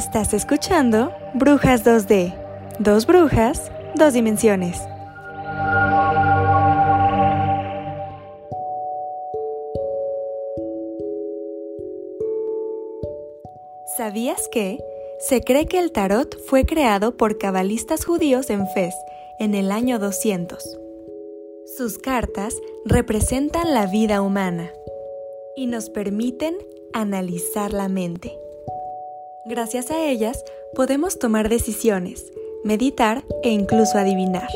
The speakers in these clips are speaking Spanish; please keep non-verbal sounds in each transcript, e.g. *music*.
Estás escuchando Brujas 2D. Dos brujas, dos dimensiones. ¿Sabías que? Se cree que el tarot fue creado por cabalistas judíos en Fez en el año 200. Sus cartas representan la vida humana y nos permiten analizar la mente. Gracias a ellas podemos tomar decisiones, meditar e incluso adivinar.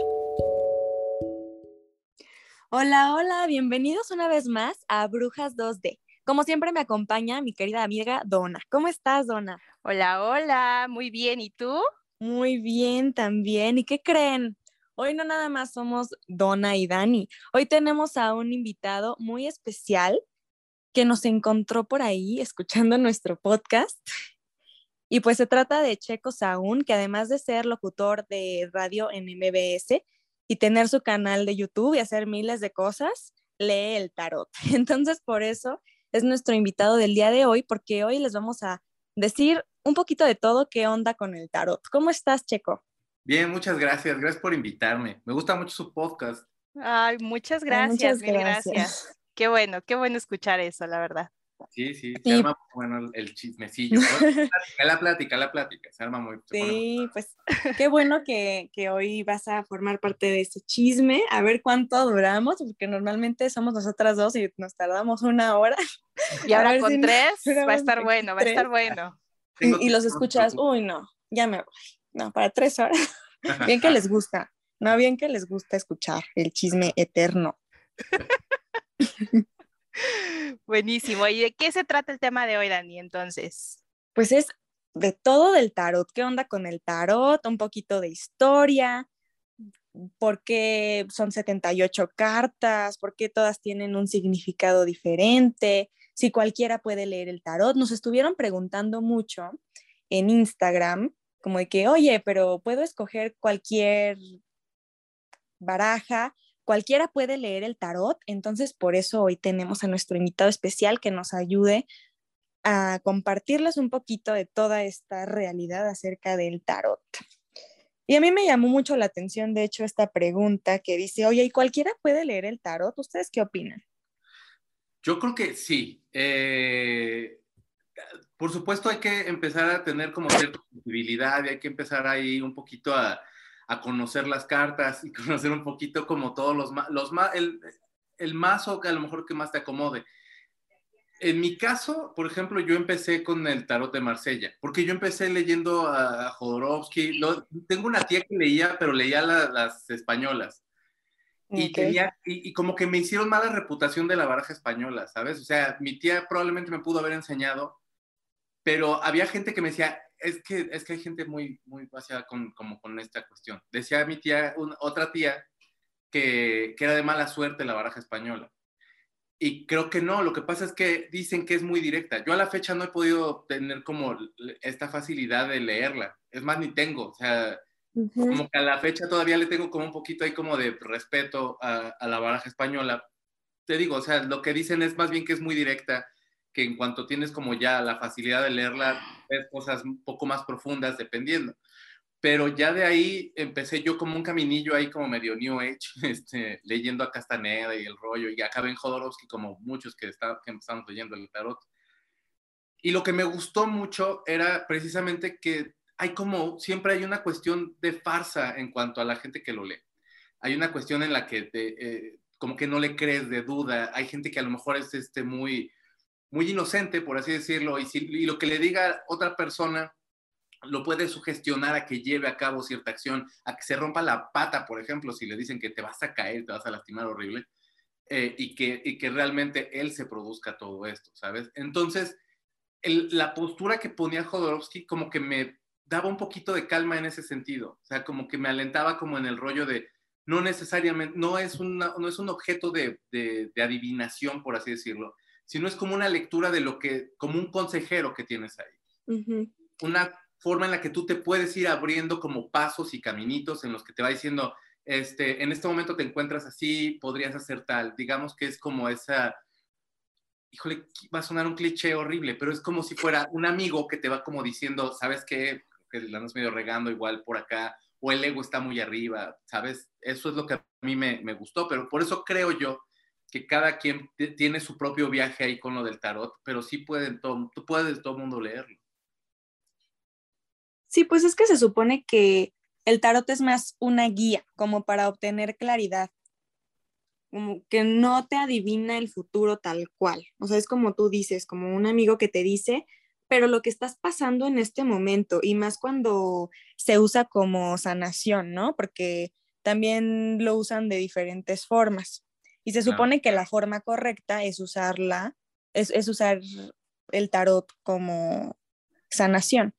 Hola, hola, bienvenidos una vez más a Brujas 2D. Como siempre me acompaña mi querida amiga Donna. ¿Cómo estás, Donna? Hola, hola, muy bien. ¿Y tú? Muy bien también. ¿Y qué creen? Hoy no nada más somos Donna y Dani. Hoy tenemos a un invitado muy especial que nos encontró por ahí escuchando nuestro podcast y pues se trata de Checo Saúl, que además de ser locutor de radio en MBS y tener su canal de YouTube y hacer miles de cosas, lee el tarot. *laughs* Entonces, por eso es nuestro invitado del día de hoy, porque hoy les vamos a decir un poquito de todo qué onda con el tarot. ¿Cómo estás, Checo? Bien, muchas gracias. Gracias por invitarme. Me gusta mucho su podcast. Ay, muchas gracias. muchas gracias. Qué bueno, qué bueno escuchar eso, la verdad. Sí, sí, se arma bueno el chismecillo. *laughs* la plática, la plática, se arma muy Sí, pues qué bueno que, que, hoy vas a formar parte de ese chisme, a ver cuánto duramos, porque normalmente somos nosotras dos y nos tardamos una hora. Y ahora con tres va a estar bueno, va a estar bueno. Y, y los escuchas, uy, no, ya me voy. No, para tres horas. *laughs* bien que les gusta, no, bien que les gusta escuchar el chisme eterno. *laughs* Buenísimo. ¿Y de qué se trata el tema de hoy, Dani, entonces? Pues es de todo del tarot. ¿Qué onda con el tarot? Un poquito de historia. ¿Por qué son 78 cartas? ¿Por qué todas tienen un significado diferente? Si cualquiera puede leer el tarot. Nos estuvieron preguntando mucho en Instagram, como de que, oye, pero puedo escoger cualquier baraja cualquiera puede leer el tarot, entonces por eso hoy tenemos a nuestro invitado especial que nos ayude a compartirles un poquito de toda esta realidad acerca del tarot. Y a mí me llamó mucho la atención, de hecho, esta pregunta que dice, oye, ¿y cualquiera puede leer el tarot? ¿Ustedes qué opinan? Yo creo que sí. Eh, por supuesto hay que empezar a tener como cierta sensibilidad y hay que empezar ahí un poquito a, a conocer las cartas y *laughs* conocer un poquito como todos los, los el, el mazo que a lo mejor que más te acomode. En mi caso, por ejemplo, yo empecé con el tarot de Marsella, porque yo empecé leyendo a Jodorowsky. tengo una tía que leía, pero leía las españolas. Y, tenía, y, como que me hicieron mala reputación de la baraja española, ¿sabes? O sea, mi tía probablemente me pudo haber enseñado, pero había gente que me decía, es que, es que hay gente muy, muy vaciada con, como con esta cuestión. Decía mi tía, otra tía, que, que, era de mala suerte la baraja española. Y creo que no, lo que pasa es que dicen que es muy directa. Yo a la fecha no he podido tener como esta facilidad de leerla. Es más, ni tengo. O sea, como que a la fecha todavía le tengo como un poquito ahí como de respeto a, a la baraja española. Te digo, o sea, lo que dicen es más bien que es muy directa que en cuanto tienes como ya la facilidad de leerla, ves cosas un poco más profundas dependiendo. Pero ya de ahí empecé yo como un caminillo ahí como medio New Age, *laughs* este, leyendo a Castaneda y el rollo, y acabé en Jodorowsky como muchos que, está, que empezamos leyendo el tarot. Y lo que me gustó mucho era precisamente que hay como, siempre hay una cuestión de farsa en cuanto a la gente que lo lee. Hay una cuestión en la que te, eh, como que no le crees de duda. Hay gente que a lo mejor es este, muy, muy inocente, por así decirlo, y, si, lo que le diga otra persona lo puede sugestionar a que lleve a cabo cierta acción, a que se rompa la pata, por ejemplo, si le dicen que te vas a caer, te vas a lastimar horrible, eh, y, que, y que realmente él se produzca todo esto, ¿sabes? Entonces, la postura que ponía Jodorowsky como que me daba un poquito de calma en ese sentido, o sea, como que me alentaba como en el rollo de, no necesariamente, no es, una, no es un objeto de, de, de adivinación, por así decirlo, sino es como una lectura de lo que, como un consejero que tienes ahí. Una forma en la que tú te puedes ir abriendo como pasos y caminitos en los que te va diciendo, este, en este momento te encuentras así, podrías hacer tal. Digamos que es como esa... híjole, va a sonar un cliché horrible, pero es como si fuera un amigo que te va como diciendo, ¿sabes qué? Que la andas medio regando igual por acá, o el ego está muy arriba, ¿sabes? Eso es lo que a mí me, me gustó, pero por eso creo yo que cada quien tiene su propio viaje ahí con lo del tarot, pero sí pueden todo, tú puedes todo mundo leerlo. Sí, pues es que se supone que el tarot es más una guía, como para obtener claridad, como que no te adivina el futuro tal cual. O sea, es como tú dices, como un amigo que te dice, pero lo que estás pasando en este momento, y más cuando se usa como sanación, ¿no? Porque también lo usan de diferentes formas. Y se supone que la forma correcta es usarla, es, es usar el tarot como sanación.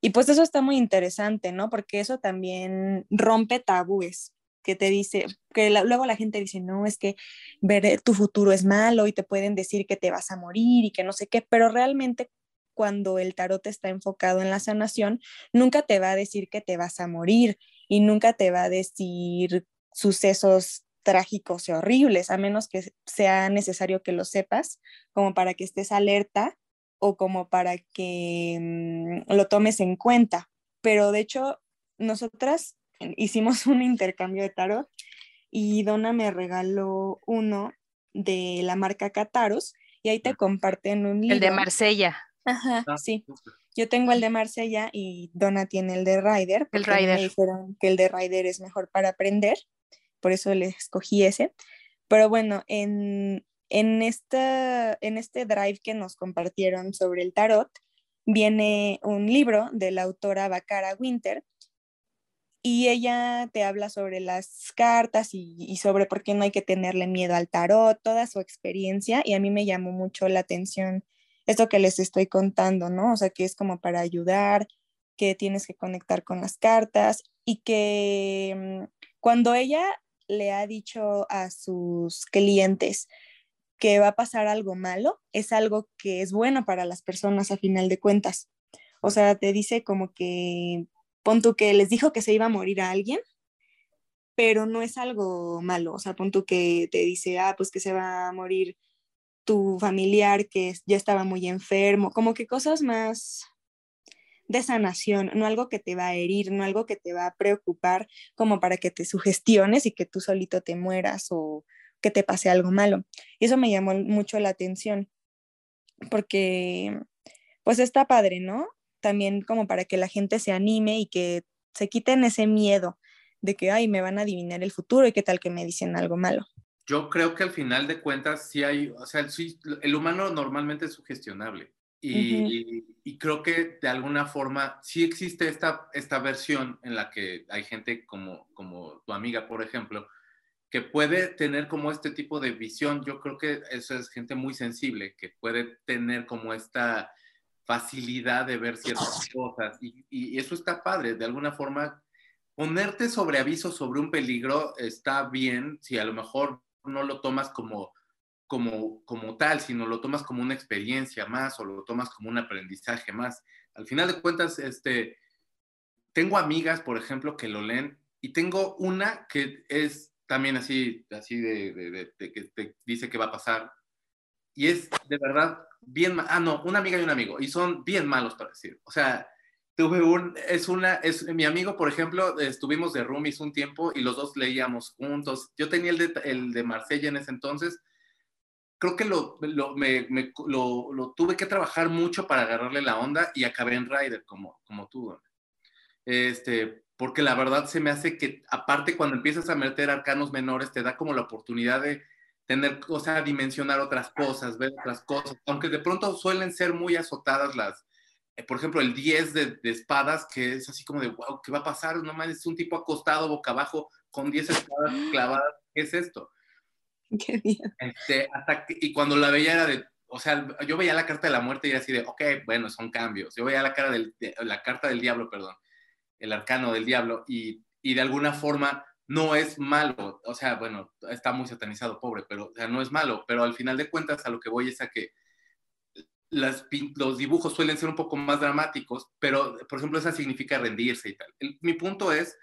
Y pues eso está muy interesante, ¿no? Porque eso también rompe tabúes que te dice, que luego la gente dice, no, es que ver tu futuro es malo y te pueden decir que te vas a morir y que no sé qué, pero realmente cuando el tarot está enfocado en la sanación, nunca te va a decir que te vas a morir y nunca te va a decir sucesos trágicos y horribles, a menos que sea necesario que lo sepas, como para que estés alerta o como para que mm, lo tomes en cuenta. Pero de hecho, nosotras *laughs* hicimos un intercambio de tarot y Donna me regaló uno de la marca Cataros y ahí te comparten un libro. El de Marsella. Ajá, ah, sí. Yo tengo el de Marsella y Donna tiene el de Ryder. El Ryder. Me dijeron que el de Ryder es mejor para aprender, por eso le escogí ese. Pero bueno, en, en, esta, en este drive que nos compartieron sobre el tarot, viene un libro de la autora Bacara Winter y ella te habla sobre las cartas y, y, sobre por qué no hay que tenerle miedo al tarot, toda su experiencia y a mí me llamó mucho la atención esto que les estoy contando, ¿no? O sea, que es como para ayudar, que tienes que conectar con las cartas y que mm, cuando ella le ha dicho a sus clientes, que va a pasar algo malo, es algo que es bueno para las personas a final de cuentas. O sea, te dice como que, pon tú que les dijo que se iba a morir a alguien, pero no es algo malo. O sea, pon tú que te dice, ah, pues que se va a morir tu familiar que ya estaba muy enfermo, como que cosas más de sanación, no algo que te va a herir, no algo que te va a preocupar como para que te sugestiones y que tú solito te mueras o que te pase algo malo. Eso me llamó mucho la atención, porque pues está padre, ¿no? También como para que la gente se anime y que se quiten ese miedo de que, ay, me van a adivinar el futuro y qué tal que me dicen algo malo. Yo creo que al final de cuentas sí hay, o sea, el, humano normalmente es sugestionable. Y, y, creo que de alguna forma sí existe esta, esta versión en la que hay gente como, como tu amiga, por ejemplo, que puede tener como este tipo de visión. Yo creo que eso es gente muy sensible, que puede tener como esta facilidad de ver ciertas cosas. Y, eso está padre, de alguna forma. Ponerte sobre aviso sobre un peligro está bien si a lo mejor no lo tomas como, como, como tal, sino lo tomas como una experiencia más o lo tomas como un aprendizaje más. Al final de cuentas, este, tengo amigas, por ejemplo, que lo leen y tengo una que es también así, así de, que te dice que va a pasar. Y es de verdad bien, ah, no, una amiga y un amigo, y son bien malos para decir. O sea, tuve un, es una, es mi amigo, por ejemplo, estuvimos de roomies un tiempo y los dos leíamos juntos. Yo tenía el de, el de Marsella en ese entonces. Creo que lo, lo, me, lo, lo, tuve que trabajar mucho para agarrarle la onda y acabé en Rider como, como tú. Este, porque la verdad se me hace que, aparte cuando empiezas a meter arcanos menores, te da como la oportunidad de tener, o sea, dimensionar otras cosas, ver otras cosas, aunque de pronto suelen ser muy azotadas las, eh, por ejemplo, el 10 de, espadas, que es así como de, wow, ¿qué va a pasar? No más es un tipo acostado boca abajo con 10 espadas *gasps* clavadas, ¿qué es esto? *laughs* Qué. Este, hasta y cuando la veía era de, o sea, yo veía la carta de la muerte y era así de, ok, bueno, son cambios. Yo veía la, cara del, la carta del diablo, perdón el arcano del diablo, y, de alguna forma no es malo, o sea, bueno, está muy satanizado, pobre, pero o sea, no es malo, pero al final de cuentas a lo que voy es a que las, los dibujos suelen ser un poco más dramáticos, pero por ejemplo esa significa rendirse y tal. mi punto es,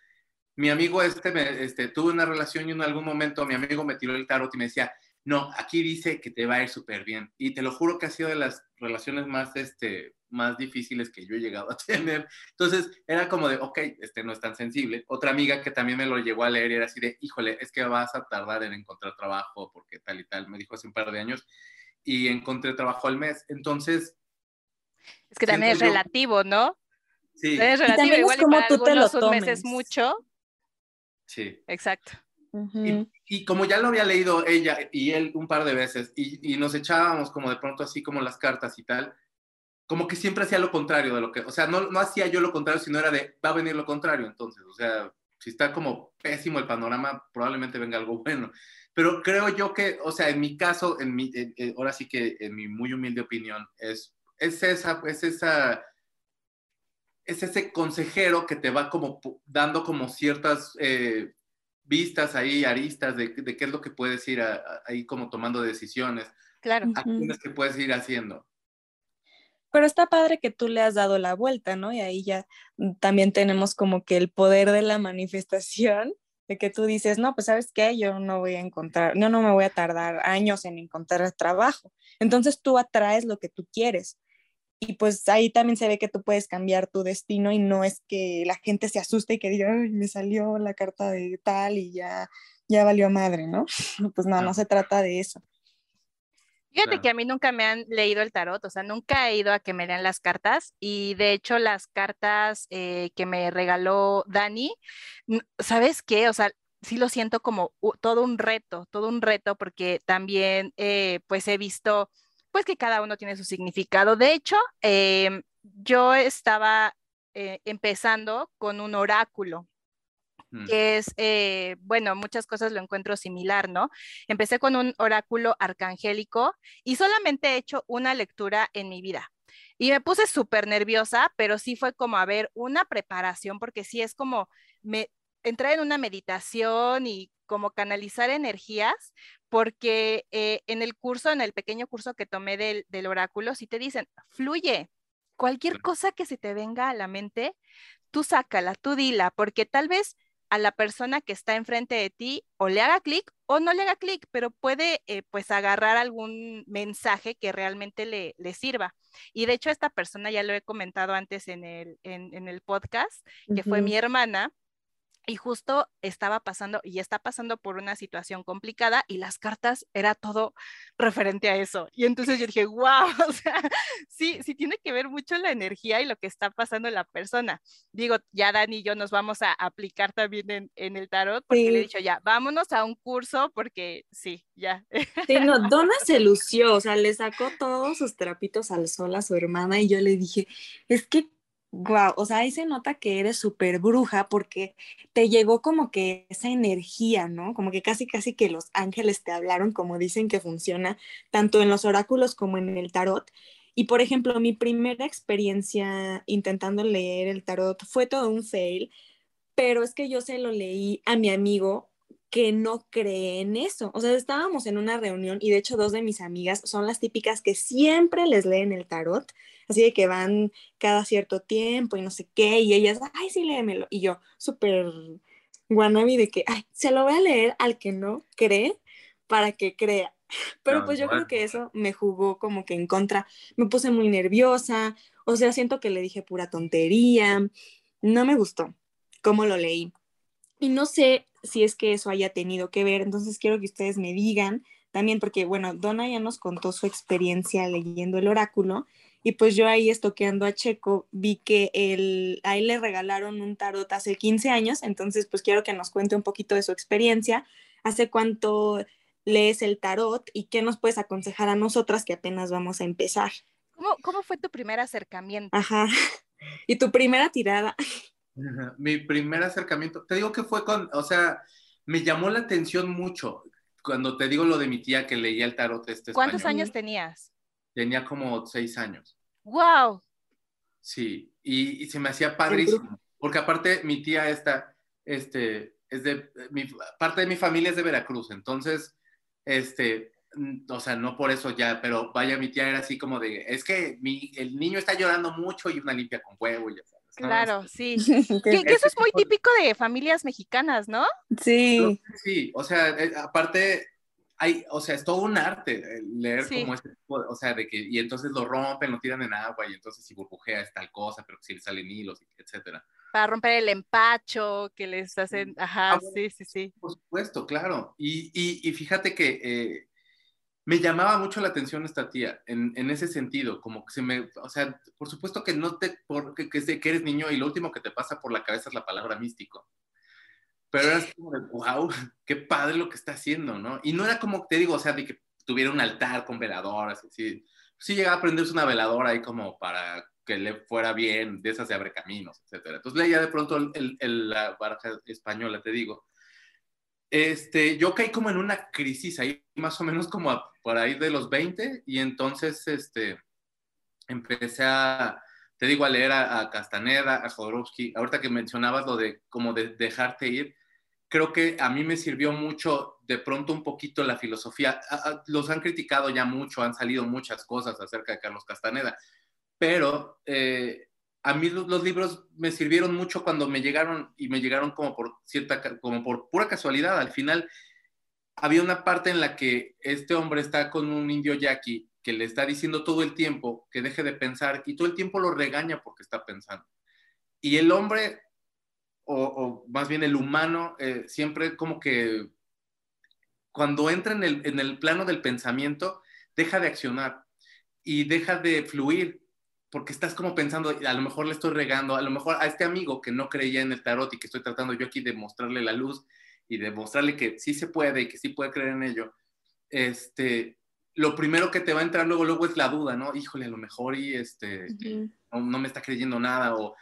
mi amigo este, me, este tuve una relación y en algún momento mi amigo me tiró el tarot y me decía, no, aquí dice que te va a ir súper bien. Y te lo juro que ha sido de las relaciones más, este, más difíciles que yo he llegado a *laughs* tener. Entonces, era como de, ok, este no es tan sensible. Otra amiga que también me lo llegó a leer y era así de, híjole, es que vas a tardar en encontrar trabajo porque tal y tal, me dijo hace un par de años, y encontré trabajo al mes. Entonces... Es que también es relativo, ¿no? Sí. Es relativo, igual como tú te lo tomes. un mes es mucho. Sí. Exacto y, como ya lo había leído ella y él un par de veces y, y, nos echábamos como de pronto así como las cartas y tal, como que siempre hacía lo contrario de lo que, o sea, no, no hacía yo lo contrario, sino era de, va a venir lo contrario entonces, o sea, si está como pésimo el panorama, probablemente venga algo *laughs* bueno. Pero creo yo que, o sea, en mi caso, en mi, ahora sí que en mi muy humilde opinión, es, es esa, es esa, es ese consejero que te va como dando como ciertas eh, vistas ahí, aristas de, qué es lo que puedes ir ahí como tomando decisiones. Claro. Acciones que puedes ir haciendo. Pero está padre que tú le has dado la vuelta, ¿no? Y ahí ya también tenemos como que el poder de la manifestación, de que tú dices, no, pues sabes qué, yo no voy a encontrar, no, no me voy a tardar años en encontrar trabajo. Entonces tú atraes lo que tú quieres y pues ahí también se ve que tú puedes cambiar tu destino y no es que la gente se asuste y que diga, ay, me salió la carta de tal y ya, ya valió madre, ¿no? *laughs* Pues no, no se trata de eso. Fíjate que a mí nunca me han leído el tarot, o sea, nunca he ido a que me lean las cartas y de hecho las cartas eh, que me regaló Dani, ¿sabes qué? O sea, sí lo siento como todo un reto, todo un reto porque también eh, pues he visto pues que cada uno tiene su significado. De hecho, em, yo estaba eh, empezando con un oráculo mm. que es, eh, bueno, muchas cosas lo encuentro similar, ¿no? Empecé con un oráculo arcangélico y solamente he hecho una lectura en mi vida. Y me puse súper nerviosa, pero sí fue como a ver una preparación, porque sí es como me entrar en una meditación y como canalizar energías, porque eh, en el curso, en el pequeño curso que tomé del, oráculo, sí te dicen, fluye, cualquier cosa que se te venga a la mente, tú sácala, tú dila, porque tal vez a la persona que está enfrente de ti o le haga clic o no le haga clic, pero puede eh, pues agarrar algún mensaje que realmente le, le, sirva. Y de hecho esta persona ya lo he comentado antes en el, en, el podcast, que fue mi hermana, y justo estaba pasando y está pasando por una situación complicada y las cartas era todo referente a eso. Y entonces yo dije, wow, *laughs* o sea, sí, sí tiene que ver mucho la energía y lo que está pasando en la persona. Digo, ya Dani y yo nos vamos a aplicar también en, en el tarot porque le he dicho, ya, vámonos a un curso porque sí, ya. Sí, no, *laughs* Donna se lució, o sea, le sacó todos sus trapitos al sol a su hermana y yo le dije, es que Wow, o sea, ahí se nota que eres súper bruja porque te llegó como que esa energía, ¿no? Como que casi, casi que los ángeles te hablaron, como dicen que funciona, tanto en los oráculos como en el tarot. Y por ejemplo, mi primera experiencia intentando leer el tarot fue todo un fail, pero es que yo se lo leí a mi amigo que no cree en eso. O sea, estábamos en una reunión y de hecho dos de mis amigas son las típicas que siempre les leen el tarot, así de que van cada cierto tiempo y no sé qué, y ellas, ay, sí, léemelo. Y yo, súper guanabi de que, ay, se lo voy a leer al que no cree para que crea. *laughs* Pero pues yo creo que eso me jugó como que en contra. Me puse muy nerviosa, o sea, siento que le dije pura tontería. No me gustó cómo lo leí. Y no sé si es que eso haya tenido que ver, entonces quiero que ustedes me digan también, porque bueno, Donna ya nos contó su experiencia leyendo el oráculo y pues yo ahí estoqueando a Checo vi que él, a él le regalaron un tarot hace 15 años, entonces pues quiero que nos cuente un poquito de su experiencia, hace cuánto lees el tarot y qué nos puedes aconsejar a nosotras que apenas vamos a empezar. ¿Cómo, cómo fue tu primer acercamiento? Ajá. *laughs* ¿Y tu primera tirada? Mi primer acercamiento, te digo que fue con, o sea, me llamó la atención mucho cuando te digo lo de mi tía que leía el tarot este ¿Cuántos años tenías? Tenía como seis años. ¡Wow! Sí, y, se me hacía padrísimo, porque aparte mi tía esta, este, es de, mi, parte de mi familia es de Veracruz, entonces, este, o sea, no por eso ya, pero vaya, mi tía era así como de, es que mi, el niño está llorando mucho y una limpia con huevo y ya Claro, sí. *laughs* que, eso es muy típico de familias mexicanas, ¿no? Sí. Sí, o sea, eh, aparte, hay, o sea, es todo un arte leer como este tipo, o sea, de que, y entonces lo rompen, lo tiran en agua, y entonces si burbujea es tal cosa, pero si le salen hilos, etcétera. Para romper el empacho que les hacen, ajá, ah, sí, sí, sí. Por supuesto, claro. Y, y, y fíjate que eh, me llamaba mucho la atención esta tía, en, en, ese sentido, como que se me, o sea, por supuesto que no te, porque que, que eres niño y lo último que te pasa por la cabeza es la palabra místico pero era como de, wow, qué padre lo que está haciendo, ¿no? Y no era como, te digo, o sea, de que tuviera un altar con veladoras, así. Sí llegaba a prenderse una veladora ahí como para que le fuera bien, de esas de abre caminos, etcétera. Entonces leía de pronto el, el, la baraja española, te digo. Este, yo caí como en una crisis ahí, más o menos como por ahí de los 20, y entonces, este, empecé a, te digo, a leer a, Castaneda, a Jodorowsky. Ahorita que mencionabas lo de como de dejarte ir, creo que a mí me sirvió mucho de pronto un poquito la filosofía. los han criticado ya mucho, han salido muchas cosas acerca de Carlos Castaneda, pero eh, a mí los, libros me sirvieron mucho cuando me llegaron y me llegaron como por cierta, como por pura casualidad. Al final había una parte en la que este hombre está con un indio yaqui que le está diciendo todo el tiempo que deje de pensar y todo el tiempo lo regaña porque está pensando. Y el hombre o, más bien el humano, eh, siempre como que cuando entra en el, en el plano del pensamiento, deja de accionar y deja de fluir, porque estás como pensando, a lo mejor le estoy regando, a lo mejor a este amigo que no creía en el tarot y que estoy tratando yo aquí de mostrarle la luz y de mostrarle que sí se puede y que sí puede creer en ello, este, lo primero que te va a entrar luego, luego es la duda, ¿no? Híjole, a lo mejor y este, no, no, me está creyendo nada o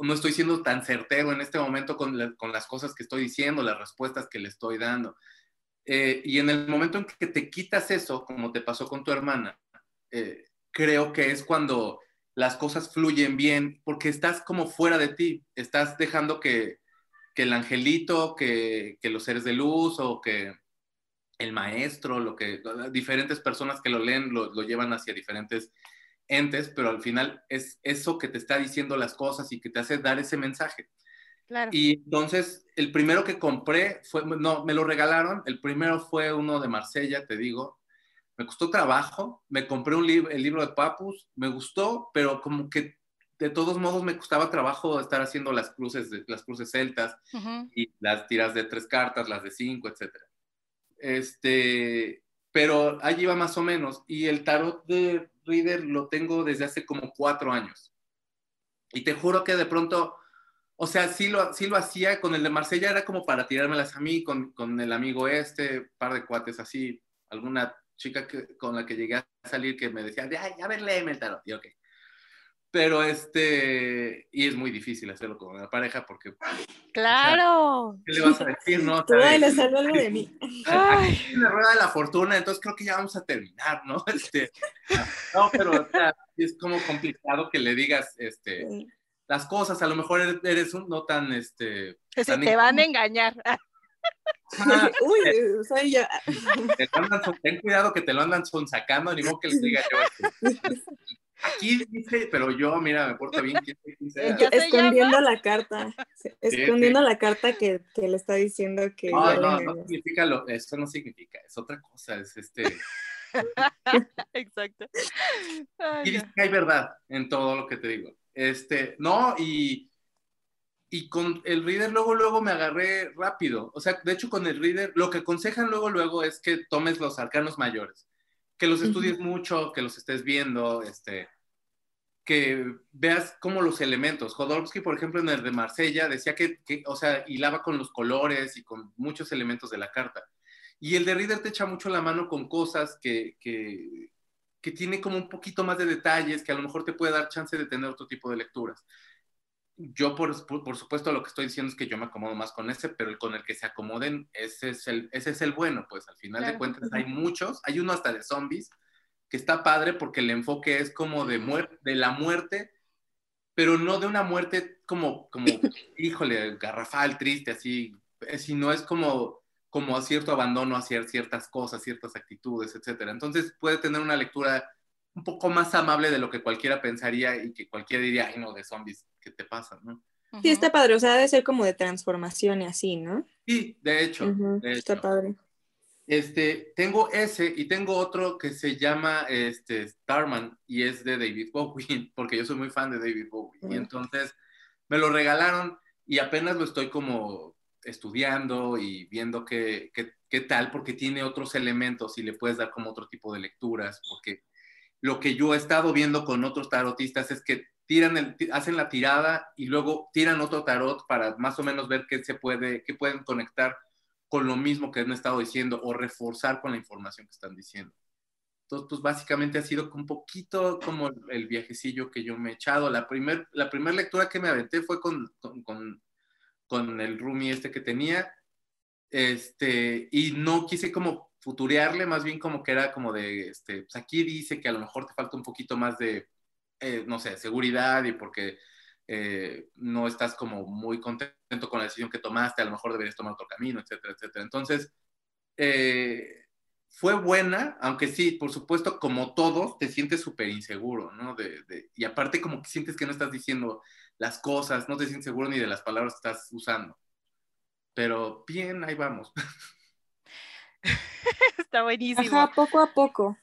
no estoy siendo tan certero en este momento con, las cosas que estoy diciendo, las respuestas que le estoy dando. Eh, y en el momento en que te quitas eso, como te pasó con tu hermana, eh, creo que es cuando las cosas fluyen bien, porque estás como fuera de ti, estás dejando que, el angelito, que, los seres de luz o que el maestro, lo que diferentes personas que lo leen lo, lo llevan hacia diferentes entes, pero al final es eso que te está diciendo las cosas y que te hace dar ese mensaje. Y entonces, el primero que compré fue, no, me lo regalaron, el primero fue uno de Marsella, te digo, me costó trabajo, me compré un libro, el libro de Papus, me gustó, pero como que de todos modos me costaba trabajo estar haciendo las cruces, las cruces celtas y las tiras de tres cartas, las de cinco, etcétera. Este, pero allí iba más o menos. Y el tarot de Reader lo tengo desde hace como cuatro años. Y te juro que de pronto, o sea, sí lo, sí lo hacía con el de Marsella, era como para tirármelas a mí, con, con el amigo este, par de cuates así, alguna chica que, con la que llegué a salir que me decía, ay, a ver, léeme el tarot. Y ok. Pero este, y es muy difícil hacerlo con una pareja porque. ¡Claro! ¿Qué le vas a decir, no? Tú bailas algo de mí. Aquí la rueda de la fortuna, entonces creo que ya vamos a terminar, ¿no? *laughs* Este, no, pero o sea, es como complicado que le digas, este, las cosas, a lo mejor eres, un no tan, este. Que se te van a engañar. *laughs* *laughs* Uy, o sea, ya. ten cuidado que te lo andan sonsacando, ni modo que les diga yo. Aquí dice, pero yo, mira, me porta bien. *laughs* Escondiendo la carta. Escondiendo la carta que, que, le está diciendo que. No, no, no significa lo, eso no significa, es otra cosa, es este. *laughs* Exacto. y dice que hay verdad en todo lo que te digo. Este, no, y, y con el reader luego, luego me agarré rápido. O sea, de hecho, con el reader, lo que aconsejan luego, luego es que tomes los arcanos mayores que los estudies mucho, que los estés viendo, este, que veas como los elementos. Jodorowsky, por ejemplo, en el de Marsella, decía que, o sea, hilaba con los colores y con muchos elementos de la carta. Y el de Reader te echa mucho la mano con cosas que, que, que tiene como un poquito más de detalles, que a lo mejor te puede dar chance de tener otro tipo de lecturas yo por, por, supuesto lo que estoy diciendo es que yo me acomodo más con ese, pero el con el que se acomoden, ese es el, ese es el bueno, pues al final de cuentas hay muchos, hay uno hasta de zombies, que está padre porque el enfoque es como de, muerte, de la muerte, pero no de una muerte como, como *laughs* híjole, garrafal, triste, así, eh, sino es como, como cierto abandono hacia ciertas cosas, ciertas actitudes, etcétera. Entonces puede tener una lectura un poco más amable de lo que cualquiera pensaría y que cualquiera diría, ay no, de zombies, ¿qué te pasa? ¿no? Sí, está padre, o sea, debe ser como de transformación y así, ¿no? Sí, de hecho. Está padre. Este, tengo ese y tengo otro que se llama este, Starman y es de David Bowie, *laughs* porque yo soy muy fan de David Bowie. Y entonces me lo regalaron y apenas lo estoy como estudiando y viendo qué, qué, qué, tal, porque tiene otros elementos y le puedes dar como otro tipo de lecturas, porque lo que yo he estado viendo con otros tarotistas es que tiran el, hacen la tirada y luego tiran otro tarot para más o menos ver qué se puede, qué pueden conectar con lo mismo que han estado diciendo o reforzar con la información que están diciendo. Entonces, pues básicamente ha sido un poquito como el viajecillo que yo me he echado. La primera la primer lectura que me aventé fue con, con, con, el roomie este que tenía, este, y no quise como futurearle, más bien como que era como de, este, pues aquí dice que a lo mejor te falta un poquito más de, eh, no sé, seguridad y porque eh, no estás como muy contento con la decisión que tomaste, a lo mejor deberías tomar otro camino, etcétera, etcétera. Entonces, eh, fue buena, aunque sí, por supuesto, como todo, te sientes súper inseguro, ¿no? De, y aparte como que sientes que no estás diciendo las cosas, no te sientes seguro ni de las palabras que estás usando. Pero bien, ahí vamos. *laughs* Está buenísimo. Ajá, poco a poco.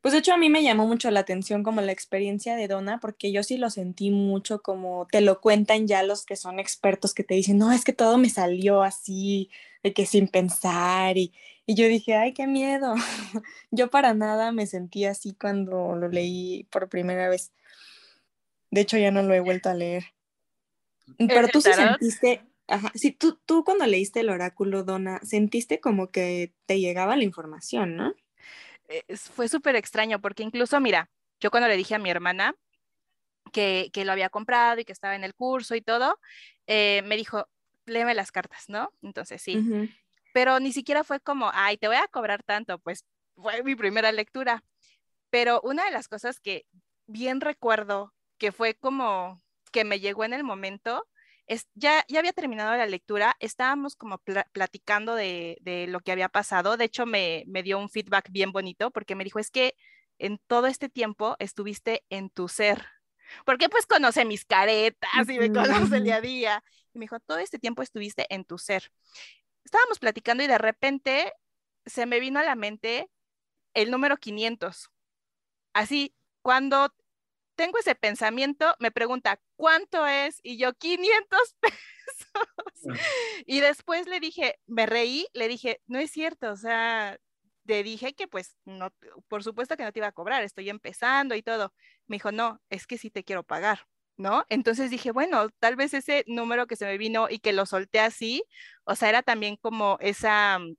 Pues de hecho a mí me llamó mucho la atención como la experiencia de Donna, porque yo sí lo sentí mucho como te lo cuentan ya los que son expertos que te dicen, no, es que todo me salió así, de que sin pensar, y, y yo dije, ay, qué miedo. *laughs* yo para nada me sentí así cuando lo leí por primera vez. De hecho ya no lo he vuelto a leer. Pero tú sí sentiste, ajá, sí, tú, tú cuando leíste el oráculo, Donna, sentiste como que te llegaba la información, ¿no? Fue súper extraño porque incluso, mira, yo cuando le dije a mi hermana que, que lo había comprado y que estaba en el curso y todo, eh, me dijo, léeme las cartas, ¿no? Entonces sí. Pero ni siquiera fue como, ay, te voy a cobrar tanto, pues fue mi primera lectura. Pero una de las cosas que bien recuerdo que fue como que me llegó en el momento ya, ya había terminado la lectura, estábamos como platicando de, de, lo que había pasado. De hecho, me, me dio un feedback bien bonito porque me dijo, es que en todo este tiempo estuviste en tu ser. Porque pues conoce mis caretas y me conoce el día a *laughs* día. Y me dijo, todo este tiempo estuviste en tu ser. Estábamos platicando y de repente se me vino a la mente el número 500. Así, cuando tengo ese pensamiento, me pregunta, ¿cuánto es? Y yo, 500 pesos. Y después le dije, me reí, le dije, no es cierto, o sea, te dije que pues no, por supuesto que no te iba a cobrar, estoy empezando y todo. Me dijo, no, es que sí te quiero pagar, ¿no? Entonces dije, bueno, tal vez ese número que se me vino y que lo solté así, o sea, era también como esa eh,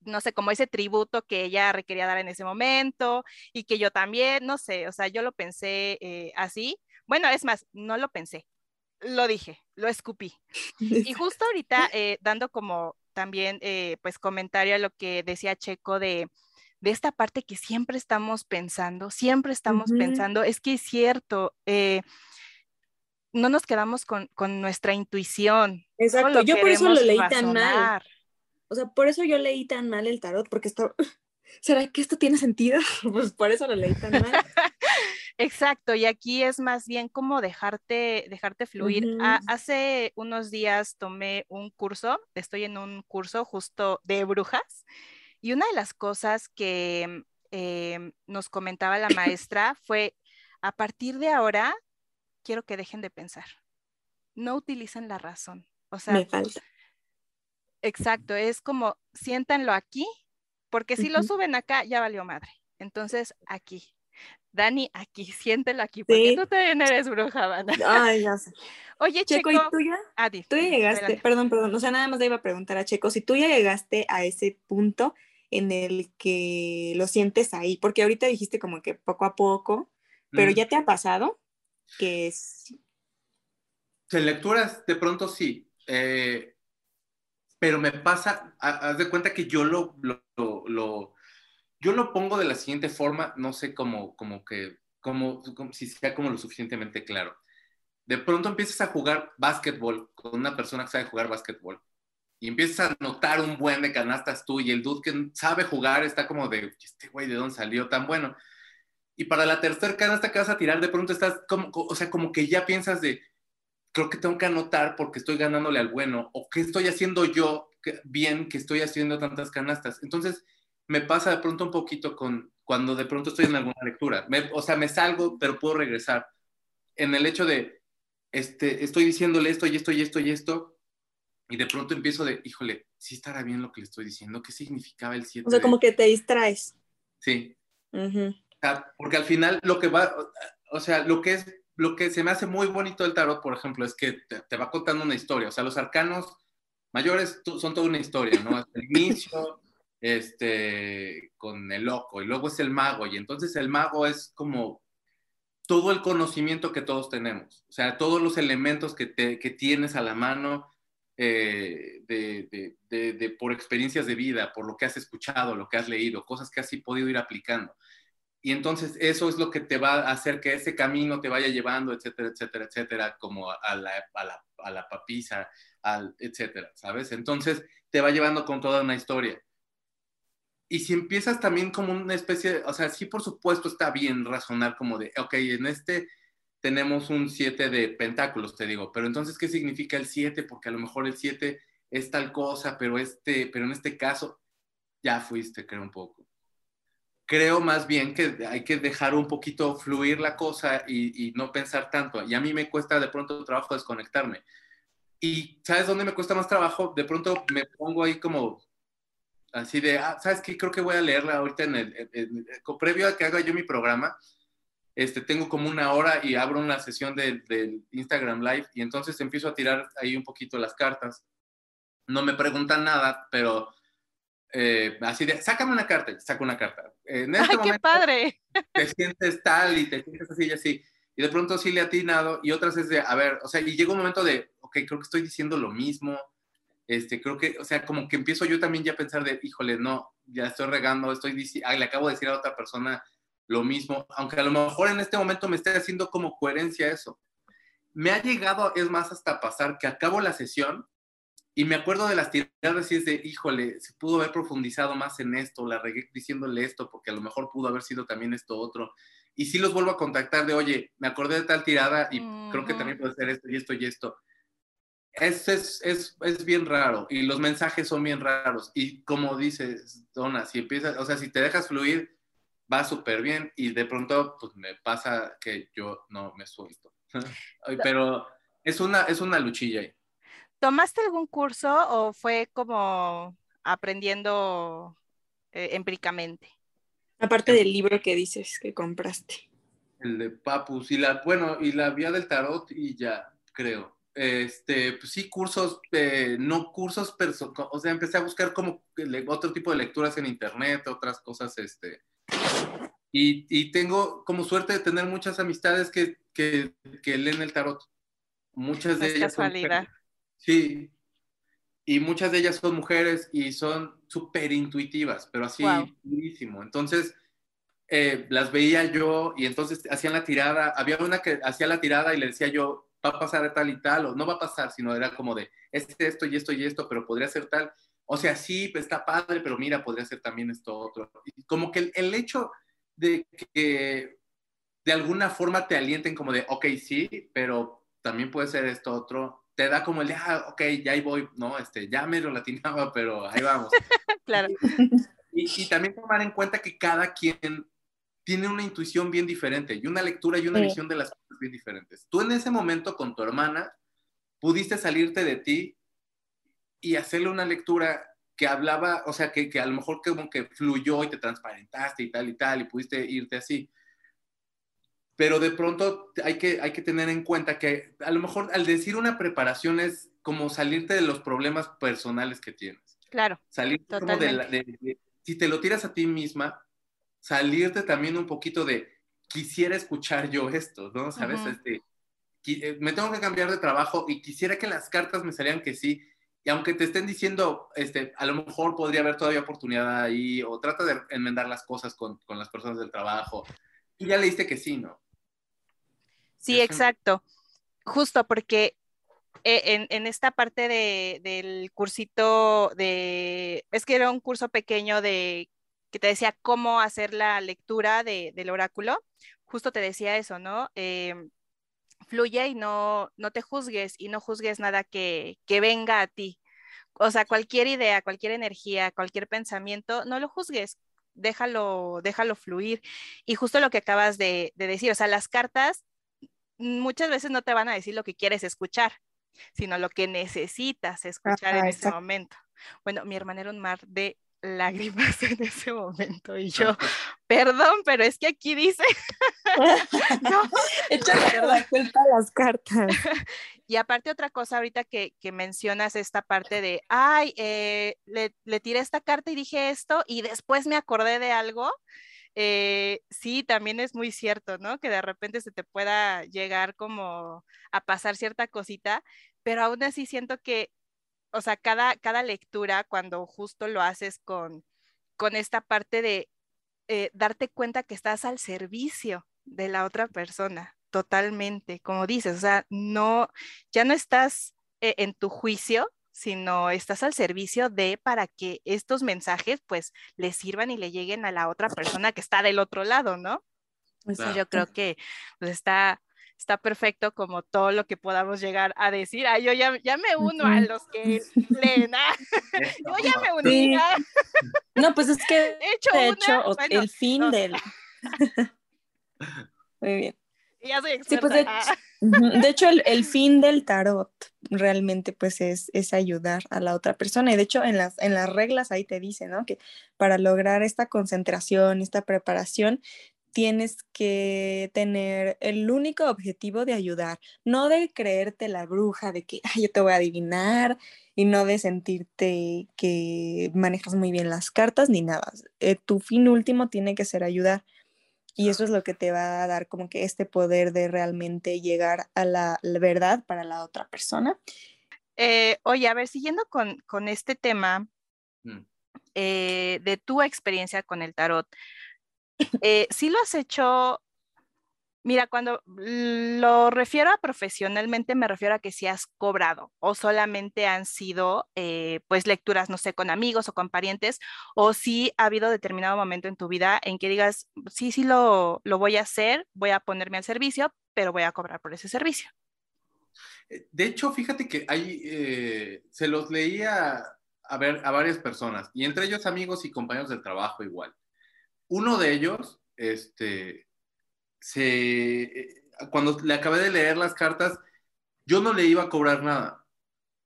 no sé, como ese tributo que ella requería dar en ese momento y que yo también, no sé, o sea, yo lo pensé eh, así. Bueno, es más, no lo pensé, lo dije, lo escupí. *laughs* Y justo ahorita, eh, dando como también, pues, comentario a lo que decía Checo de, de esta parte que siempre estamos pensando, siempre estamos pensando, es que es cierto, no nos quedamos con, con nuestra intuición. Exacto, yo por eso lo leí tan mal. O sea, por eso yo leí tan mal el tarot, porque esto, *laughs* ¿será que esto tiene sentido? *laughs* Pues por eso lo leí tan mal. *laughs* Exacto, y aquí es más bien como dejarte, dejarte fluir. hace unos días tomé un curso, estoy en un curso justo de brujas, y una de las cosas que em, nos comentaba la maestra fue, a partir de ahora, quiero que dejen de pensar. No utilicen la razón. O sea, me falta. Exacto, es como siéntanlo aquí, porque si lo suben acá ya valió madre. Entonces, aquí. Dani, aquí, *laughs* siéntelo aquí, porque tú también eres bruja, Vana. Ay, ya sé. *laughs* Oye, Checo, ¿y tú ya? Ah, tú ya llegaste, perdón, perdón, o sea, nada más le iba a preguntar a Checo, si tú ya llegaste a ese punto en el que lo sientes ahí, porque ahorita dijiste como que poco a poco, pero mm. ya te ha pasado que es... En lecturas, de pronto sí. Eh, pero me pasa, haz de cuenta que yo lo, lo, yo lo pongo de la siguiente forma, no sé cómo, como que, como, si sea como lo suficientemente claro. De pronto empiezas a jugar básquetbol con una persona que sabe jugar básquetbol y empiezas a notar un buen de canastas tú y el dude que sabe jugar está como de, este güey, ¿de dónde salió tan bueno? Y para la tercera canasta que vas a tirar, de pronto estás como, o sea, como que ya piensas de, creo que tengo que anotar porque estoy ganándole al bueno, o qué estoy haciendo yo bien que estoy haciendo tantas canastas. Entonces, me pasa de pronto un poquito con cuando de pronto estoy en alguna lectura. o sea, me salgo, pero puedo regresar. En el hecho de, este, estoy diciéndole esto y esto y esto y esto, y de pronto empiezo de, híjole, ¿sí estará bien lo que le estoy diciendo? ¿Qué significaba el 7? O sea, como que te distraes. Sí. porque al final lo que va, o sea, lo que es, lo que se me hace muy bonito del tarot, por ejemplo, es que te, va contando una historia. O sea, los arcanos mayores son toda una historia, ¿no? Hasta el inicio, *laughs* este, con el loco, y luego es el mago, y entonces el mago es como todo el conocimiento que todos tenemos, o sea, todos los elementos que, que tienes a la mano eh, de, de, por experiencias de vida, por lo que has escuchado, lo que has leído, cosas que has podido ir aplicando. Y entonces eso es lo que te va a hacer que ese camino te vaya llevando, etcétera, etcétera, etcétera, como a la, a la, a la papisa, etcétera, ¿sabes? Entonces te va llevando con toda una historia. Y si empiezas también como una especie, o sea, sí por supuesto está bien razonar como de, ok, en este tenemos un 7 de pentáculos, te digo, pero entonces, ¿qué significa el 7? Porque a lo mejor el 7 es tal cosa, pero, este, pero en este caso ya fuiste, creo un poco. Creo más bien que hay que dejar un poquito fluir la cosa y, y no pensar tanto. Y a mí me cuesta de pronto trabajo desconectarme. Y ¿sabes dónde me cuesta más trabajo? De pronto me pongo ahí como así de, ah, ¿sabes qué? Creo que voy a leerla ahorita en el, previo a que haga yo mi programa este, tengo como una hora y abro una sesión del de Instagram Live y entonces empiezo a tirar ahí un poquito las cartas. No me preguntan nada, pero eh, así de, sácame una carta, saco una carta. En este ¡Ay, qué padre! Te sientes tal y te sientes así y así. Y de pronto sí le he atinado y otras es de, a ver, o sea, y llega un momento de, ok, creo que estoy diciendo lo mismo. Este, creo que, o sea, como que empiezo yo también ya a pensar de, híjole, no, ya estoy regando, estoy diciendo, le acabo de decir a otra persona lo mismo, aunque a lo mejor en este momento me esté haciendo como coherencia eso. Me ha llegado, es más, hasta pasar que acabo la sesión y me acuerdo de las tiradas y es de, híjole, se pudo haber profundizado más en esto, la regué diciéndole esto, porque a lo mejor pudo haber sido también esto otro. Y sí los vuelvo a contactar de, oye, me acordé de tal tirada y creo que también puede ser esto y esto y esto. Es, es, es, es, bien raro y los mensajes son bien raros. Y como dices, Donna, si empiezas, o sea, si te dejas fluir, va súper bien y de pronto pues me pasa que yo no me suelto. *laughs* Pero es una, es una luchilla ahí. ¿Tomaste algún curso o fue como aprendiendo eh, empíricamente? Aparte del libro que dices que compraste. El de Papus y la, bueno, y la vía del tarot y ya, creo. Este, pues sí, cursos, eh, no cursos, o sea, empecé a buscar como otro tipo de lecturas en internet, otras cosas, este, y, tengo como suerte de tener muchas amistades que, que, leen el tarot. Muchas de ellas. Casualidad. Sí. Y muchas de ellas son mujeres y son súper intuitivas, pero así, wow. Entonces, eh, las veía yo y entonces hacían la tirada. Había una que hacía la tirada y le decía yo, va a pasar tal y tal, o no va a pasar, sino era como de, este, esto y esto y esto, pero podría ser tal. O sea, sí, pues, está padre, pero mira, podría ser también esto otro. como que el, hecho de que de alguna forma te alienten como de, ok, sí, pero también puede ser esto otro, te da como el de, ah, ok, ya ahí voy, no, este, ya me lo latinaba, pero ahí vamos. *laughs* claro. Y, y, también tomar en cuenta que cada quien tiene una intuición bien diferente y una lectura y una visión de las cosas bien diferentes. Tú en ese momento con tu hermana pudiste salirte de ti y hacerle una lectura que hablaba, o sea, que, que, a lo mejor como que fluyó y te transparentaste y tal y tal, y pudiste irte así. Pero de pronto hay que, hay que tener en cuenta que a lo mejor al decir una preparación es como salirte de los problemas personales que tienes. Claro. Salirte como de, si te lo tiras a ti misma, salirte también un poquito de, quisiera escuchar yo esto, ¿no? ¿Sabes? este, eh, me tengo que cambiar de trabajo y quisiera que las cartas me salieran que sí, y aunque te estén diciendo, este, a lo mejor podría haber todavía oportunidad ahí, o trata de enmendar las cosas con, con las personas del trabajo, y ya leíste que sí, ¿no? Sí, exacto. Justo porque eh, en, en, esta parte de, del cursito de, es que era un curso pequeño de que te decía cómo hacer la lectura de, del oráculo, justo te decía eso, ¿no? Eh, fluye y no, no te juzgues y no juzgues nada que, venga a ti. o sea, cualquier idea, cualquier energía, cualquier pensamiento, no lo juzgues, déjalo, déjalo fluir. Y justo lo que acabas de, decir, o sea, las cartas muchas veces no te van a decir lo que quieres escuchar, sino lo que necesitas escuchar en ese momento. Bueno, mi hermana era un mar de lágrimas *laughs* en ese momento y yo, perdón, pero es que aquí dice, *laughs* *laughs* no, échale la culpa a las cartas. Y aparte otra cosa ahorita que, que mencionas esta parte de, ay, eh, le, le, tiré esta carta y dije esto y después me acordé de algo. Eh, sí, también es muy cierto, ¿no? Que de repente se te pueda llegar como a pasar cierta cosita, pero aún así siento que o sea, cada, cada lectura, cuando justo lo haces con, con esta parte de eh, darte cuenta que estás al servicio de la otra persona, totalmente, como dices, o sea, no, ya no estás eh, en tu juicio, sino estás al servicio de para que estos mensajes pues le sirvan y le lleguen a la otra persona que está del otro lado, ¿no? Eso yo creo que pues, está, está perfecto como todo lo que podamos llegar a decir. Ah, yo ya, me uno a los que leen. Ah, *laughs* yo ya me uní. Ah. No, pues es que *laughs* de hecho, de hecho el fin del... *laughs* Muy bien. Ya soy Sí, pues de, de, *laughs* hecho, el, el, fin del tarot realmente pues es, es, ayudar a la otra persona. Y de hecho, en las, en las reglas ahí te dice, ¿no? Que para lograr esta concentración, esta preparación, tienes que tener el único objetivo de ayudar, no de creerte la bruja, de que yo te voy a adivinar y no de sentirte que manejas muy bien las cartas ni nada. Eh, tu fin último tiene que ser ayudar. Y eso es lo que te va a dar como que este poder de realmente llegar a la, verdad para la otra persona. Eh, oye, a ver, siguiendo con, con este tema mm. eh, de tu experiencia con el tarot, eh, sí lo has hecho, mira, cuando lo refiero a profesionalmente, me refiero a que sí has cobrado o solamente han sido eh, pues lecturas, no sé, con amigos o con parientes, o si ha habido determinado momento en tu vida en que digas, sí, sí lo, lo voy a hacer, voy a ponerme al servicio, pero voy a cobrar por ese servicio. Eh, de hecho, fíjate que ahí se los leía a ver a varias personas, y entre ellos amigos y compañeros del trabajo igual uno de ellos, este, se, eh, cuando le acabé de leer las cartas, yo no le iba a cobrar nada,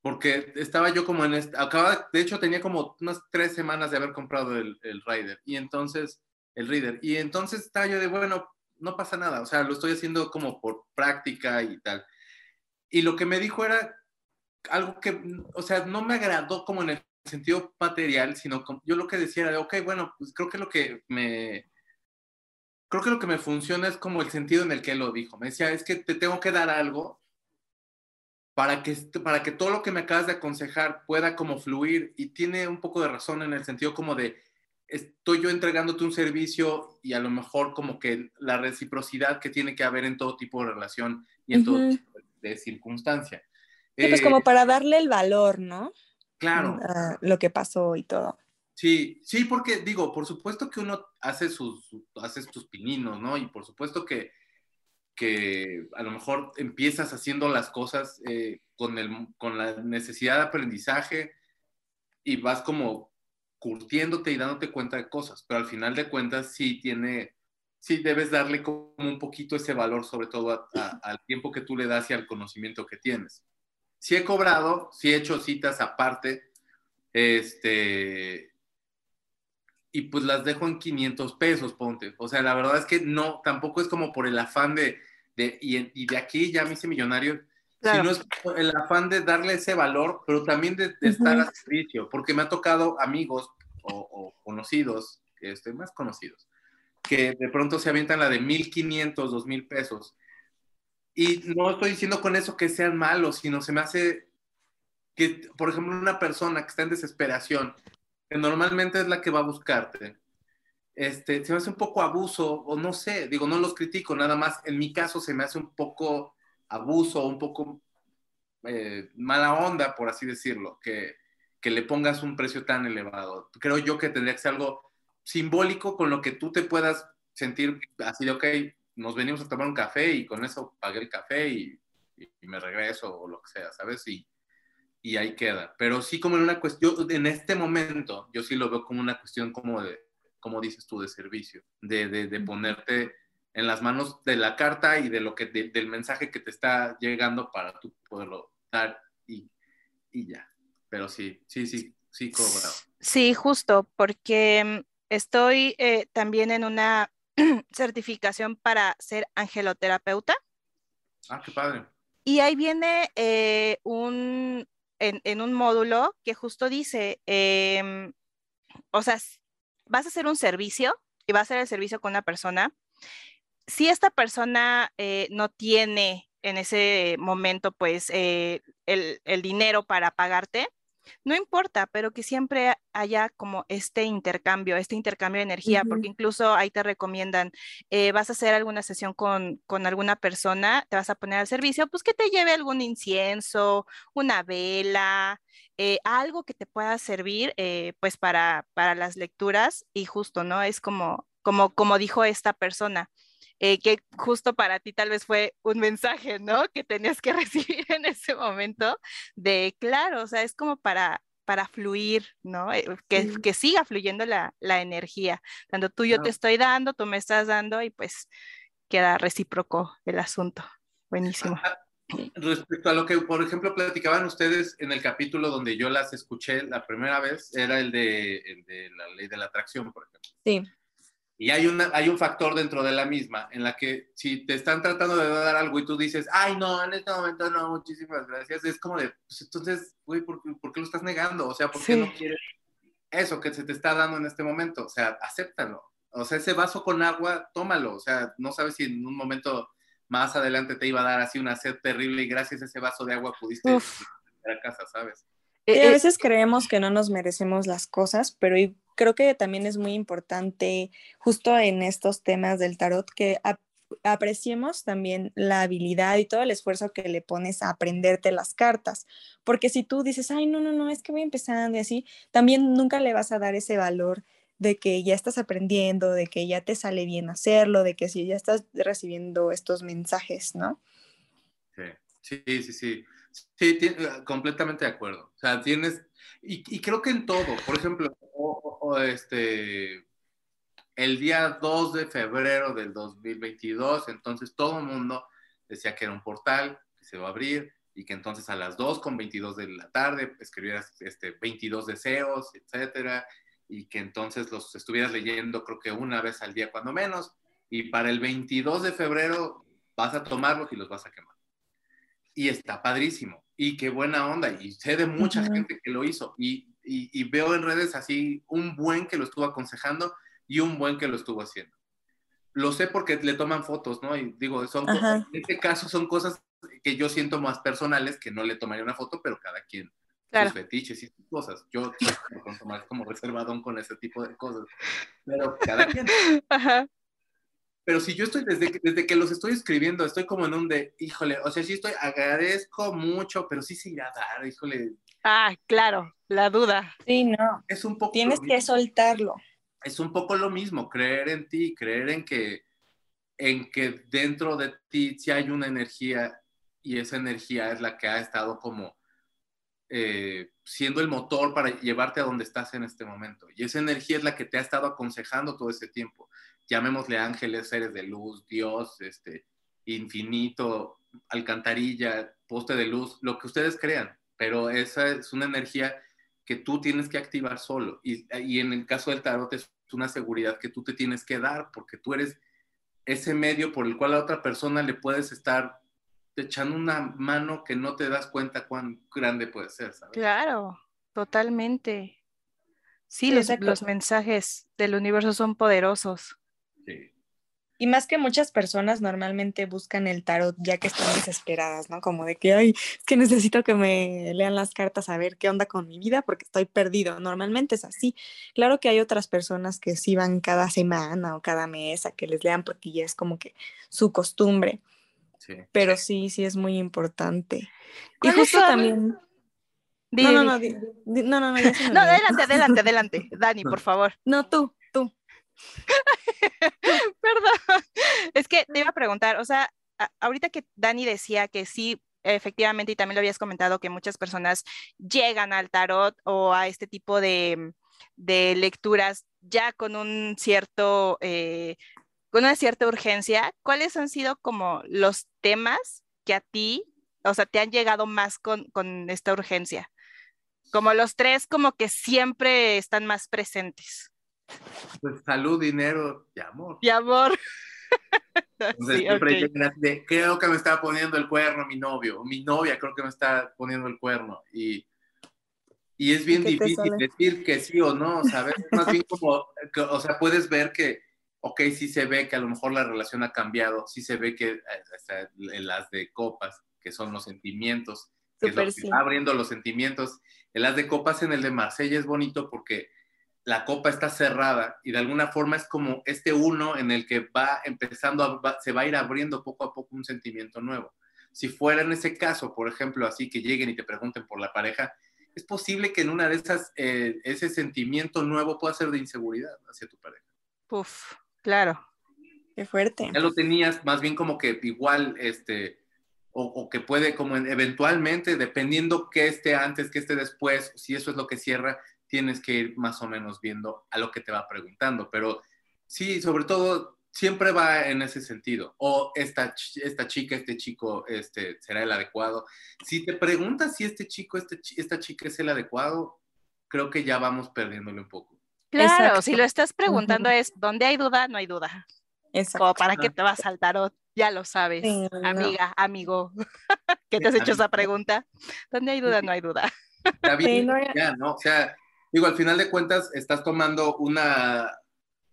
porque estaba yo como en este, acaba, de hecho tenía como unas tres semanas de haber comprado el, el Rider, y entonces, el Reader, y entonces estaba yo de, bueno, no pasa nada, o sea, lo estoy haciendo como por práctica y tal. Y lo que me dijo era algo que, o sea, no me agradó como en el sentido material, sino yo lo que decía era, ok, bueno, pues creo que lo que me, creo que lo que me funciona es como el sentido en el que él lo dijo. Me decía, es que te tengo que dar algo para que, para que todo lo que me acabas de aconsejar pueda como fluir y tiene un poco de razón en el sentido como de, estoy yo entregándote un servicio y a lo mejor como que la reciprocidad que tiene que haber en todo tipo de relación y en todo tipo de circunstancia. pues como eh, para darle el valor, ¿no? Claro. lo que pasó y todo. Sí, sí, porque digo, por supuesto que uno hace sus, hace tus pininos, ¿no? Y por supuesto que, que a lo mejor empiezas haciendo las cosas eh, con, el, con la necesidad de aprendizaje y vas como curtiéndote y dándote cuenta de cosas, pero al final de cuentas sí tiene, sí debes darle como un poquito ese valor, sobre todo al tiempo que tú le das y al conocimiento que tienes sí he cobrado, sí he hecho citas aparte, este, y pues las dejo en 500 pesos, ponte. O sea, la verdad es que no, tampoco es como por el afán de, de y, de aquí ya me hice millonario, sino es el afán de darle ese valor, pero también de, estar a servicio, porque me ha tocado amigos o, conocidos, este, más conocidos, que de pronto se avientan la de 1500, 2000 pesos. Y no estoy diciendo con eso que sean malos, sino se me hace que, por ejemplo, una persona que está en desesperación, que normalmente es la que va a buscarte, este, se me hace un poco abuso, o no sé, digo, no los critico, nada más, en mi caso se me hace un poco abuso, un poco eh, mala onda, por así decirlo, que, que le pongas un precio tan elevado. Creo yo que tendría que ser algo simbólico con lo que tú te puedas sentir así de, ok, nos venimos a tomar un café y con eso pagué el café y, me regreso o lo que sea, ¿sabes? Y, y ahí queda. Pero sí como en una cuestión, en este momento, yo sí lo veo como una cuestión como de, como dices tú, de servicio, de, de, ponerte en las manos de la carta y de lo que, del mensaje que te está llegando para tú poderlo dar y, y ya. Pero sí, sí, sí, sí, cobrado. Sí, justo, porque estoy eh, también en una *clears throat* certificación para ser angeloterapeuta. Ah, qué padre. Y ahí viene eh, un, en, un módulo que justo dice, em, o sea, vas a hacer un servicio y vas a hacer el servicio con una persona. Si esta persona eh, no tiene en ese momento, pues, el, el dinero para pagarte, no importa, pero que siempre haya como este intercambio, este intercambio de energía, porque incluso ahí te recomiendan, eh, vas a hacer alguna sesión con, alguna persona, te vas a poner al servicio, pues que te lleve algún incienso, una vela, eh, algo que te pueda servir eh, pues para, para las lecturas y justo, ¿no? Es como, como, como dijo esta persona. Eh, que justo para ti tal vez fue un mensaje, ¿no? Que tenías que *laughs* recibir en ese momento de, claro, o sea, es como para, para fluir, ¿no? Eh, que, que, siga fluyendo la, la, energía. Tanto tú yo te estoy dando, tú me estás dando y pues queda recíproco el asunto. Buenísimo. Respecto a lo que, por ejemplo, platicaban ustedes en el capítulo donde yo las escuché la primera vez, era el de, el de la ley de la atracción, por ejemplo. Sí. Y hay, una, hay un factor dentro de la misma en la que si te están tratando de dar algo y tú dices, ay, no, en este momento no, muchísimas gracias, es como de, pues entonces, güey, ¿por, qué lo estás negando? O sea, ¿por qué no quieres eso que se te está dando en este momento? O sea, acéptalo. O sea, ese vaso con agua, tómalo. O sea, no sabes si en un momento más adelante te iba a dar así una sed terrible y gracias a ese vaso de agua pudiste ir a casa, ¿sabes? a eh, eh, veces creemos que no nos merecemos las cosas, pero creo que también es muy importante justo en estos temas del tarot que apreciemos también la habilidad y todo el esfuerzo que le pones a aprenderte las cartas, porque si tú dices, ay, no, no, no, es que voy empezando y así, también nunca le vas a dar ese valor de que ya estás aprendiendo, de que ya te sale bien hacerlo, de que si ya estás recibiendo estos mensajes, ¿no? Sí, sí, sí, sí. Sí, completamente de acuerdo. O sea, tienes, y, creo que en todo, por ejemplo, este, el día 2 de febrero del 2022, entonces todo el mundo decía que era un portal que se va a abrir y que entonces a las 2 con 22 de la tarde escribieras este, 22 deseos, etcétera, y que entonces los estuvieras leyendo creo que una vez al día cuando menos, y para el 22 de febrero vas a tomarlos y los vas a quemar. Y está padrísimo, y qué buena onda, y sé de mucha gente que lo hizo, y y, veo en redes así un buen que lo estuvo aconsejando y un buen que lo estuvo haciendo. Lo sé porque le toman fotos, ¿no? Y digo, son en este caso son cosas que yo siento más personales que no le tomaría una foto, pero cada quien sus fetiches y sus cosas. Yo *laughs* tomar como reservadón con ese tipo de cosas, pero cada quien. *laughs* Pero si yo estoy desde, desde que los estoy escribiendo, estoy como en un de, híjole, o sea, sí estoy, agradezco mucho, pero sí se irá a dar, híjole, Ah, claro, la duda. Sí, no. Es un poco Tienes que soltarlo. Es un poco lo mismo, creer en ti, creer en que, en que dentro de ti sí hay una energía y esa energía es la que ha estado como eh, siendo el motor para llevarte a donde estás en este momento. Y esa energía es la que te ha estado aconsejando todo ese tiempo. Llamémosle ángeles, seres de luz, Dios, este, infinito, alcantarilla, poste de luz, lo que ustedes crean pero esa es una energía que tú tienes que activar solo. Y, en el caso del tarot es una seguridad que tú te tienes que dar porque tú eres ese medio por el cual a otra persona le puedes estar echando una mano que no te das cuenta cuán grande puede ser, ¿sabes? Claro, totalmente. Sí, los, los mensajes del universo son poderosos. Sí. Y más que muchas personas normalmente buscan el tarot ya que están desesperadas, ¿no? Como de que, ay, es que necesito que me lean las cartas a ver qué onda con mi vida porque estoy perdido. Normalmente es así. Claro que hay otras personas que sí van cada semana o cada mes a que les lean porque ya es como que su costumbre. Sí. Pero sí, sí es muy importante. Y justo también... No, no, no, no, no, no, no, adelante, adelante, adelante, Dani, por favor. No, tú, tú. *laughs* *laughs* Es que te iba a preguntar, o sea, ahorita que Dani decía que sí efectivamente, y también lo habías comentado, que muchas personas llegan al tarot o a este tipo de, lecturas ya con un cierto, eh, con una cierta urgencia. ¿Cuáles han sido como los temas que a ti, o sea, te han llegado más con, con esta urgencia? Como los tres como que siempre están más presentes. Pues salud, dinero y amor. Y amor. *laughs* creo que me está poniendo el cuerno mi novio, o mi novia creo que me está poniendo el cuerno. Y, y es bien difícil decir que sí o no, ¿sabes? Más bien como, o sea, puedes ver que, ok, sí se ve que a lo mejor la relación ha cambiado, sí se ve que eh, las de copas, que son los sentimientos, que abriendo los sentimientos. El as de copas en el de Marsella es bonito porque la copa está cerrada y de alguna forma es como este uno en el que va empezando, se va a ir abriendo poco a poco un sentimiento nuevo. Si fuera en ese caso, por ejemplo, así que lleguen y te pregunten por la pareja, es posible que en una de esas, eh, ese sentimiento nuevo pueda ser de inseguridad hacia tu pareja. Uf, claro. Qué fuerte. Ya lo tenías más bien como que igual, este, o, o, que puede como eventualmente, dependiendo que esté antes, que esté después, si eso es lo que cierra, tienes que ir más o menos viendo a lo que te va preguntando, pero sí, sobre todo, siempre va en ese sentido. O esta, esta chica, este chico, este, será el adecuado. Si te preguntas si este chico, este, esta chica es el adecuado, creo que ya vamos perdiéndole un poco. Claro, si lo estás preguntando es, ¿dónde hay duda? No hay duda. Exacto. para que te va a saltar o ya lo sabes, amiga, amigo, *laughs* que te has hecho esa pregunta. ¿Dónde hay duda? No hay duda. Está bien, ya, ¿no? O sea, digo, al final de cuentas estás tomando una,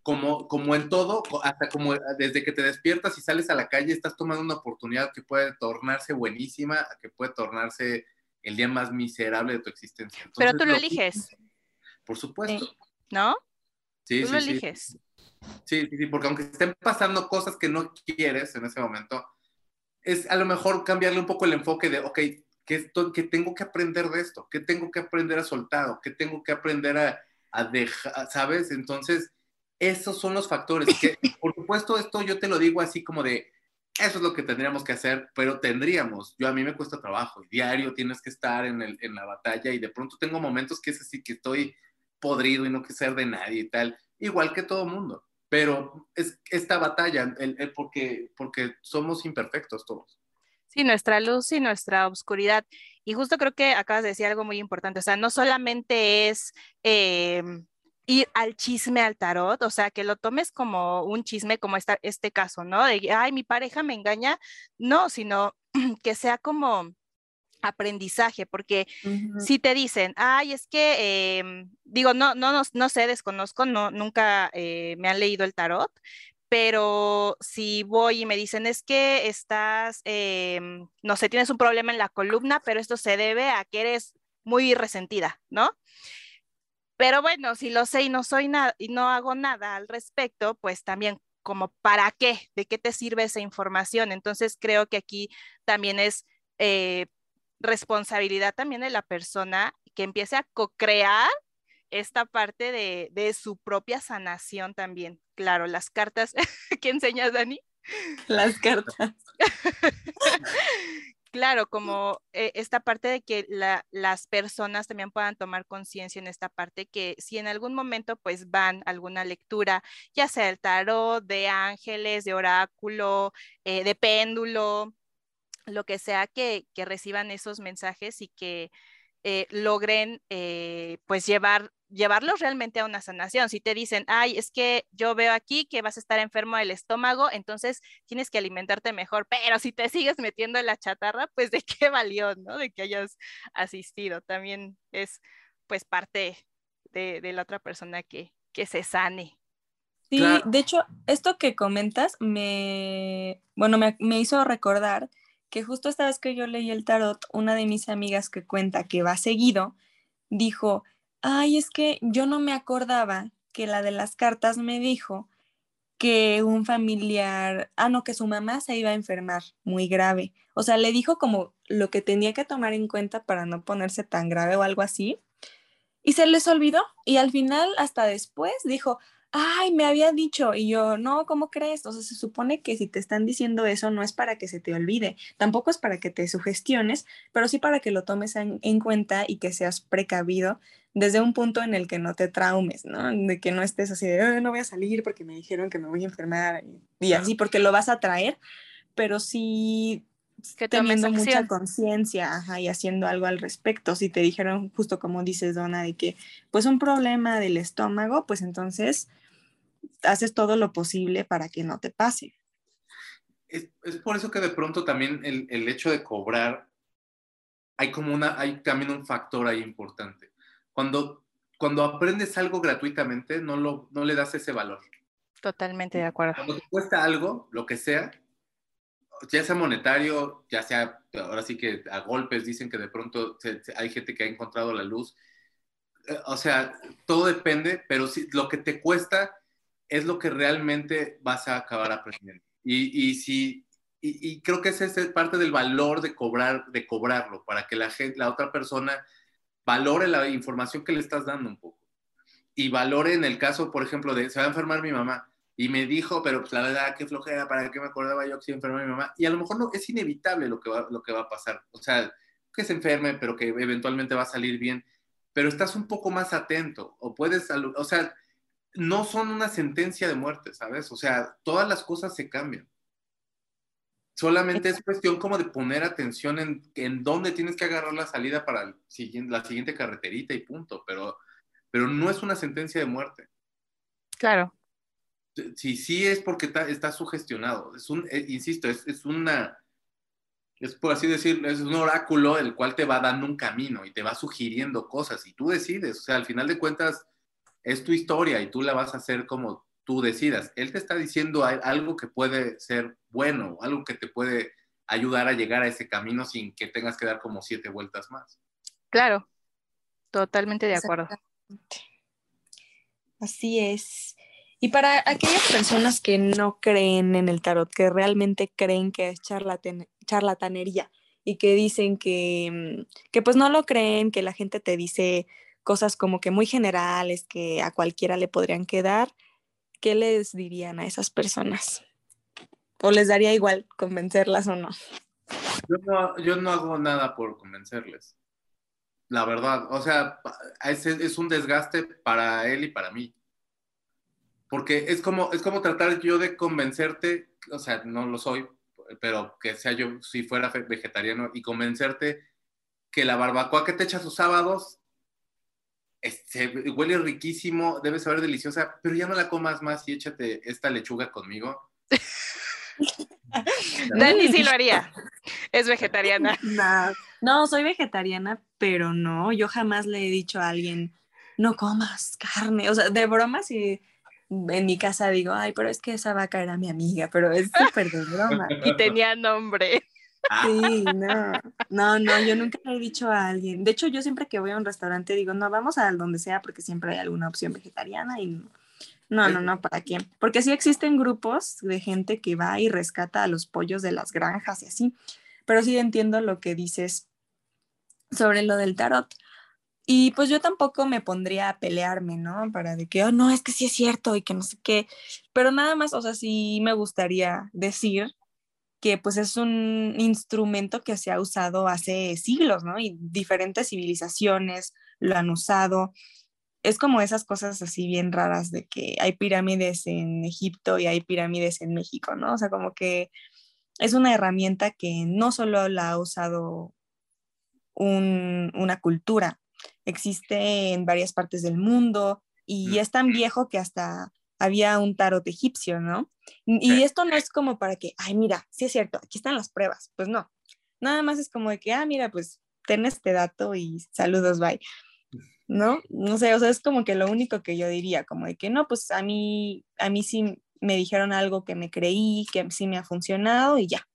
como, como en todo, hasta como desde que te despiertas y sales a la calle, estás tomando una oportunidad que puede tornarse buenísima, que puede tornarse el día más miserable de tu existencia. Pero tú lo, eliges. Por supuesto. ¿No? Sí, tú sí, lo eliges. Sí, sí, sí, porque aunque estén pasando cosas que no quieres en ese momento, es a lo mejor cambiarle un poco el enfoque de, ok, ¿Qué, tengo que aprender de esto? ¿Qué tengo que aprender a soltar? ¿Qué tengo que aprender a, dejar? ¿Sabes? Entonces, esos son los factores. Que, *laughs* por supuesto, esto yo te lo digo así como de, eso es lo que tendríamos que hacer, pero tendríamos. Yo a mí me cuesta trabajo. Diario tienes que estar en, el, en la batalla y de pronto tengo momentos que es así que estoy podrido y no quiero ser de nadie y tal, igual que todo mundo. Pero es esta batalla, el, porque, porque somos imperfectos todos. Sí, nuestra luz y nuestra oscuridad. Y justo creo que acabas de decir algo muy importante, o sea, no solamente es em, ir al chisme al tarot, o sea, que lo tomes como un chisme, como esta, este caso, ¿no? De, ay, mi pareja me engaña, no, sino *clears throat* que sea como aprendizaje, porque si te dicen, ay, es que, em, digo, no, no, no, no sé, desconozco, no, nunca eh, me han leído el tarot, pero si voy y me dicen es que estás, em, no sé, tienes un problema en la columna, pero esto se debe a que eres muy resentida, ¿no? Pero bueno, si lo sé y no soy nada y no hago nada al respecto, pues también como para qué, de qué te sirve esa información. Entonces creo que aquí también es eh, responsabilidad también de la persona que empiece a co-crear esta parte de, de, su propia sanación también. Claro, las cartas *laughs* ¿qué enseñas, Dani. Las cartas. *laughs* claro, como eh, esta parte de que las personas también puedan tomar conciencia en esta parte, que si en algún momento pues van a alguna lectura, ya sea el tarot, de ángeles, de oráculo, eh, de péndulo, lo que sea que, que reciban esos mensajes y que eh, logren pues llevar, llevarlos realmente a una sanación. Si te dicen, ay, es que yo veo aquí que vas a estar enfermo del estómago, entonces tienes que alimentarte mejor, pero si te *laughs* sigues metiendo en la chatarra, pues de qué valió, ¿no? De que hayas asistido. También es pues parte de, la otra persona que, que se sane. Sí, de hecho, esto que comentas me, bueno, me, me hizo recordar que justo esta vez que yo leí el tarot, una de mis amigas que cuenta que va seguido, dijo, ay, es que yo no me acordaba que la de las cartas me dijo que un familiar, ah, no, que su mamá se iba a enfermar muy grave. O sea, le dijo como lo que tenía que tomar en cuenta para no ponerse tan grave o algo así. Y se les olvidó. Y al final, hasta después, dijo, ay, me había dicho, y yo, no, ¿cómo crees? O sea, se supone que si te están diciendo eso no es para que se te olvide, tampoco es para que te sugestiones, pero sí para que lo tomes en, cuenta y que seas precavido desde un punto en el que no te traumes, ¿no? De que no estés así de, no voy a salir porque me dijeron que me voy a enfermar y, así, porque lo vas a traer, pero sí que teniendo mucha conciencia y haciendo algo al respecto. Si te dijeron, justo como dices, Donna, de que pues un problema del estómago, pues entonces haces todo lo posible para que no te pase. Es, por eso que de pronto también el, hecho de cobrar, hay como una, hay también un factor ahí importante. Cuando, cuando aprendes algo gratuitamente, no, lo, no le das ese valor. Totalmente de acuerdo. Cuando te cuesta algo, lo que sea, ya sea monetario, ya sea, ahora sí que a golpes dicen que de pronto hay gente que ha encontrado la luz. Eh, o sea, todo depende, pero si, lo que te cuesta es lo que realmente vas a acabar aprendiendo. Y, y si, y, creo que ese es parte del valor de cobrar, de cobrarlo, para que la gente, la otra persona valore la información que le estás dando un poco. Y valore en el caso, por ejemplo, de se va a enfermar mi mamá y me dijo, pero pues la verdad, qué flojera, ¿para qué me acordaba yo que se enfermó mi mamá? Y a lo mejor no, es inevitable lo que, va, lo que va a pasar. O sea, que se enferme, pero que eventualmente va a salir bien. Pero estás un poco más atento, o puedes, o sea, no son una sentencia de muerte, ¿sabes? O sea, todas las cosas se cambian. Solamente es cuestión como de poner atención en, en dónde tienes que agarrar la salida para el siguiente, la siguiente carreterita y punto, pero, pero no es una sentencia de muerte. Claro si sí es porque está, sugestionado. Es un, eh, insisto, es, es, una, es por así decirlo, es un oráculo el cual te va dando un camino y te va sugiriendo cosas y tú decides. O sea, al final de cuentas es tu historia y tú la vas a hacer como tú decidas. Él te está diciendo algo que puede ser bueno, algo que te puede ayudar a llegar a ese camino sin que tengas que dar como siete vueltas más. Claro, totalmente de acuerdo. Así es. Y para aquellas personas que no creen en el tarot, que realmente creen que es charlatanería y que dicen que, mm, que pues no lo creen, que la gente te dice cosas como que muy generales, que a cualquiera le podrían quedar, ¿qué les dirían a esas personas? ¿O les daría igual convencerlas o no? Yo no, yo no hago nada por convencerles. La verdad, o sea, es, es un desgaste para él y para mí porque es como, es como tratar yo de convencerte, o sea, no lo soy, pero que sea yo si fuera vegetariano y convencerte que la barbacoa que te echas los sábados este, huele riquísimo, debe saber deliciosa, pero ya no la comas más y échate esta lechuga conmigo. *laughs* Dani sí lo haría. Es vegetariana. No, *laughs* no, soy vegetariana, pero no, yo jamás le he dicho a alguien, no comas carne. O sea, de broma, sí en mi casa digo, ay, pero es que esa vaca era mi amiga, pero es súper de broma. *laughs* y tenía nombre. Sí, no, no, no, yo nunca le he dicho a alguien. De hecho, yo siempre que voy a un restaurante digo, no, vamos a donde sea porque siempre hay alguna opción vegetariana y no, no, no, ¿para qué? Porque sí existen grupos de gente que va y rescata a los pollos de las granjas y así, pero sí entiendo lo que dices sobre lo del tarot. Y pues yo tampoco me pondría a pelearme, ¿no? Para de que, oh, no, es que sí es cierto y que no sé qué. Pero nada más, o sea, sí me gustaría decir que pues es un instrumento que se ha usado hace siglos, ¿no? Y diferentes civilizaciones lo han usado. Es como esas cosas así bien raras de que hay pirámides en Egipto y hay pirámides en México, ¿no? O sea, como que es una herramienta que no solo la ha usado una cultura, existe en varias partes del mundo y es tan viejo que hasta había un tarot egipcio, ¿no? Y esto no es como para que, ay, mira, sí es cierto, aquí están las pruebas. Pues no, nada más es como de que, ah, mira, pues ten este dato y saludos, bye. ¿No? No sé, o sea, es como que lo único que yo diría, como de que no, pues a mí, a mí sí me dijeron algo que me creí, que sí me ha funcionado y ya,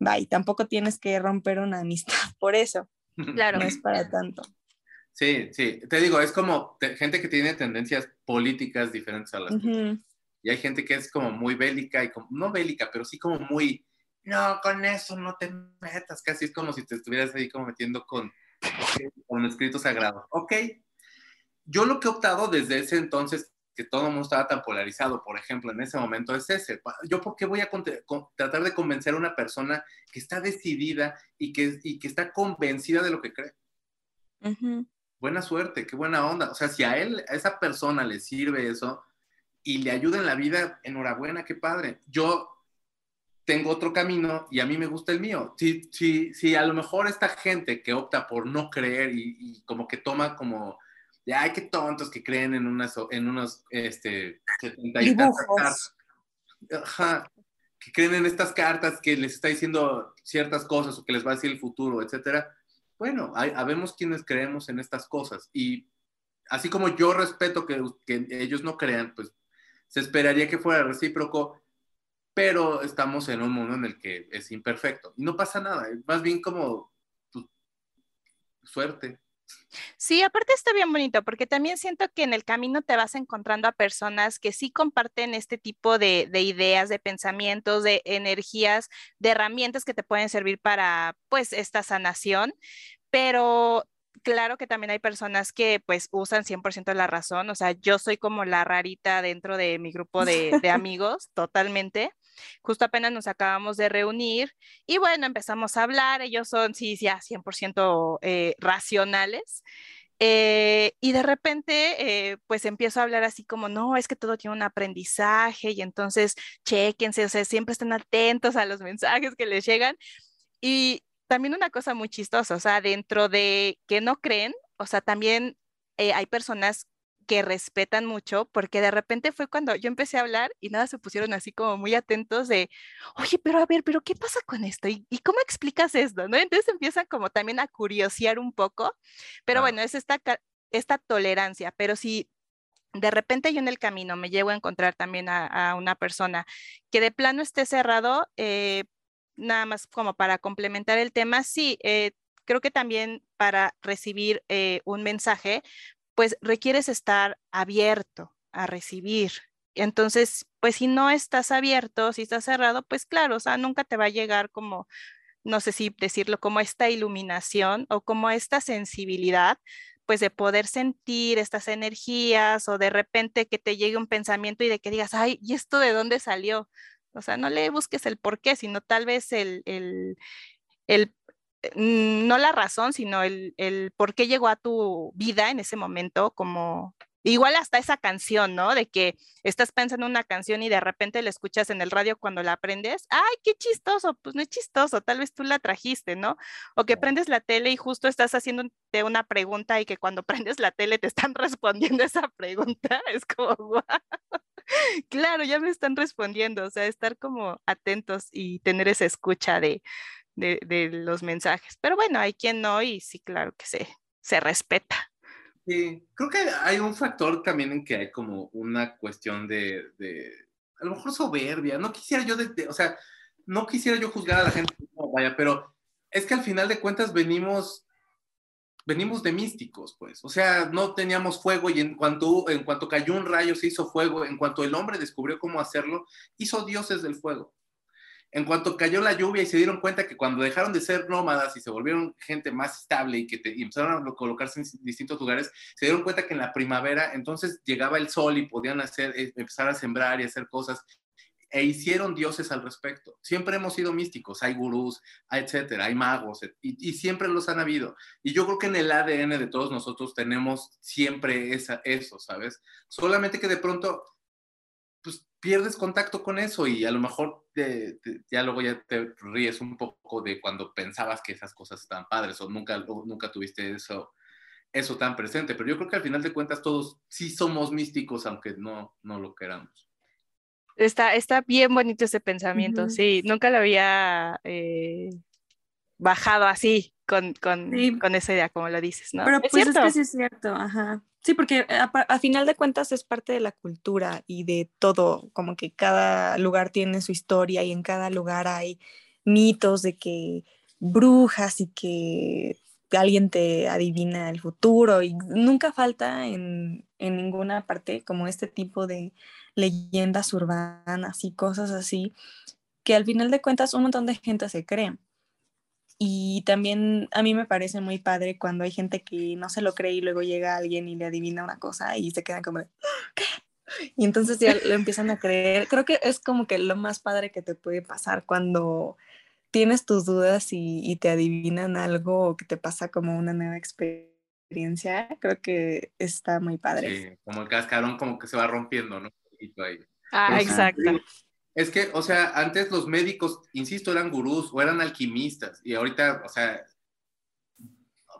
bye. Tampoco tienes que romper una amistad *laughs* por eso. *laughs* Claro. No es para tanto. Sí, sí, te digo, es como gente que tiene tendencias políticas diferentes a las Y hay gente que es como muy bélica y como, no bélica, pero sí como muy, no, con eso no te metas, casi es como si te estuvieras ahí como metiendo con, con escritos sagrados. Ok, yo lo que he optado desde ese entonces, que todo el mundo estaba tan polarizado, por ejemplo, en ese momento es ese. Yo, ¿por qué voy a tratar de convencer a una persona que está decidida y que, y que está convencida de lo que cree? Buena suerte, qué buena onda. O sea, si a él, a esa persona le sirve eso y le ayuda en la vida, enhorabuena, qué padre. Yo tengo otro camino y a mí me gusta el mío. Si, si, si a lo mejor esta gente que opta por no creer y, como que toma como, de, ay, qué tontos que creen en, unas, en unos, este, 70 y Dibujos. Ajá, que creen en estas cartas que les está diciendo ciertas cosas o que les va a decir el futuro, etcétera. Bueno, hay, habemos quienes creemos en estas cosas y así como yo respeto que, que ellos no crean, pues se esperaría que fuera recíproco pero estamos en un mundo en el que es imperfecto y no pasa nada, más bien como pues, suerte. Sí, aparte está bien bonito porque también siento que en el camino te vas encontrando a personas que sí comparten este tipo de, de, ideas, de pensamientos, de energías, de herramientas que te pueden servir para pues esta sanación, pero claro que también hay personas que pues usan 100% la razón, o sea, yo soy como la rarita dentro de mi grupo de, de *laughs* amigos, totalmente. Justo apenas nos acabamos de reunir y bueno, empezamos a hablar, ellos son, sí, ya 100% eh, racionales. Eh, y de repente, eh, pues empiezo a hablar así como, no, es que todo tiene un aprendizaje y entonces chequense, o sea, siempre estén atentos a los mensajes que les llegan. Y también una cosa muy chistosa, o sea, dentro de que no creen, o sea, también hay personas que respetan mucho, porque de repente fue cuando yo empecé a hablar y nada, se pusieron así como muy atentos de, oye, pero a ver, pero ¿qué pasa con esto? ¿Y, cómo explicas esto? ¿no? Entonces empiezan como también a curiosear un poco, pero bueno, es esta, esta tolerancia, pero si de repente yo en el camino me llego a encontrar también a, una persona que de plano esté cerrado, eh, nada más como para complementar el tema, sí, eh, creo que también para recibir eh, un mensaje, pues requieres estar abierto a recibir. Entonces, pues si no estás abierto, si estás cerrado, pues claro, o sea, nunca te va a llegar como, no sé si decirlo, como esta iluminación o como esta sensibilidad, pues de poder sentir estas energías o de repente que te llegue un pensamiento y de que digas, ay, ¿y esto de dónde salió? O sea, no le busques el por qué, sino tal vez el, el, el no la razón, sino el, el, por qué llegó a tu vida en ese momento, como igual hasta esa canción, ¿no? De que estás pensando en una canción y de repente la escuchas en el radio cuando la aprendes, ay, qué chistoso, pues no es chistoso, tal vez tú la trajiste, ¿no? O que prendes la tele y justo estás haciéndote una pregunta y que cuando *laughs* prendes la tele te están respondiendo esa pregunta, es como, wow. *laughs* Claro, ya me están respondiendo, o sea, estar como atentos y tener esa escucha de, de, los mensajes. Pero bueno, hay quien no y sí, claro que se, se respeta. Sí, creo que hay un factor también en que hay como una cuestión de, de a lo mejor soberbia. No quisiera yo, o sea, no quisiera yo juzgar a la gente, vaya, pero es que al final de cuentas venimos venimos de místicos, pues. O sea, no teníamos fuego y en cuanto, en cuanto cayó un rayo se hizo fuego. En cuanto el hombre descubrió cómo hacerlo, hizo dioses del fuego en cuanto cayó la lluvia y se dieron cuenta que cuando dejaron de ser nómadas y se volvieron gente más estable y que empezaron a colocarse en distintos lugares, se dieron cuenta que en la primavera entonces llegaba el sol y podían hacer, eh, empezar a sembrar y hacer cosas e hicieron dioses al respecto. Siempre hemos sido místicos, hay gurús, etcétera, hay magos, y, siempre los han habido. Y yo creo que en el ADN de todos nosotros tenemos siempre esa, eso, ¿sabes? Solamente que de pronto pierdes contacto con eso y a lo mejor ya luego ya te ríes un poco de cuando pensabas que esas cosas estaban padres o nunca, nunca tuviste eso, eso tan presente. Pero yo creo que al final de cuentas todos sí somos místicos, aunque no, no lo queramos. Está, está bien bonito ese pensamiento, sí, nunca lo había eh, bajado así con, con, con, esa idea, como lo dices, ¿no? Pero pues es que sí es cierto, ajá. Sí, porque a, final de cuentas es parte de la cultura y de todo, como que cada lugar tiene su historia y en cada lugar hay mitos de que brujas y que alguien te adivina el futuro y nunca falta en, en ninguna parte como este tipo de leyendas urbanas y cosas así que al final de cuentas un montón de gente se cree. Y también a mí me parece muy padre cuando hay gente que no se lo cree y luego llega alguien y le adivina una cosa y se quedan como, *gasps* ¿qué? Y entonces ya lo empiezan a creer. Creo que es como que lo más padre que te puede pasar cuando tienes tus dudas y, te adivinan algo o que te pasa como una nueva experiencia. Creo que está muy padre. Sí, como el cascarón como que se va rompiendo, ¿no? Ah, exacto. Es que, o sea, antes los médicos, insisto, eran gurús o eran alquimistas y ahorita, o sea,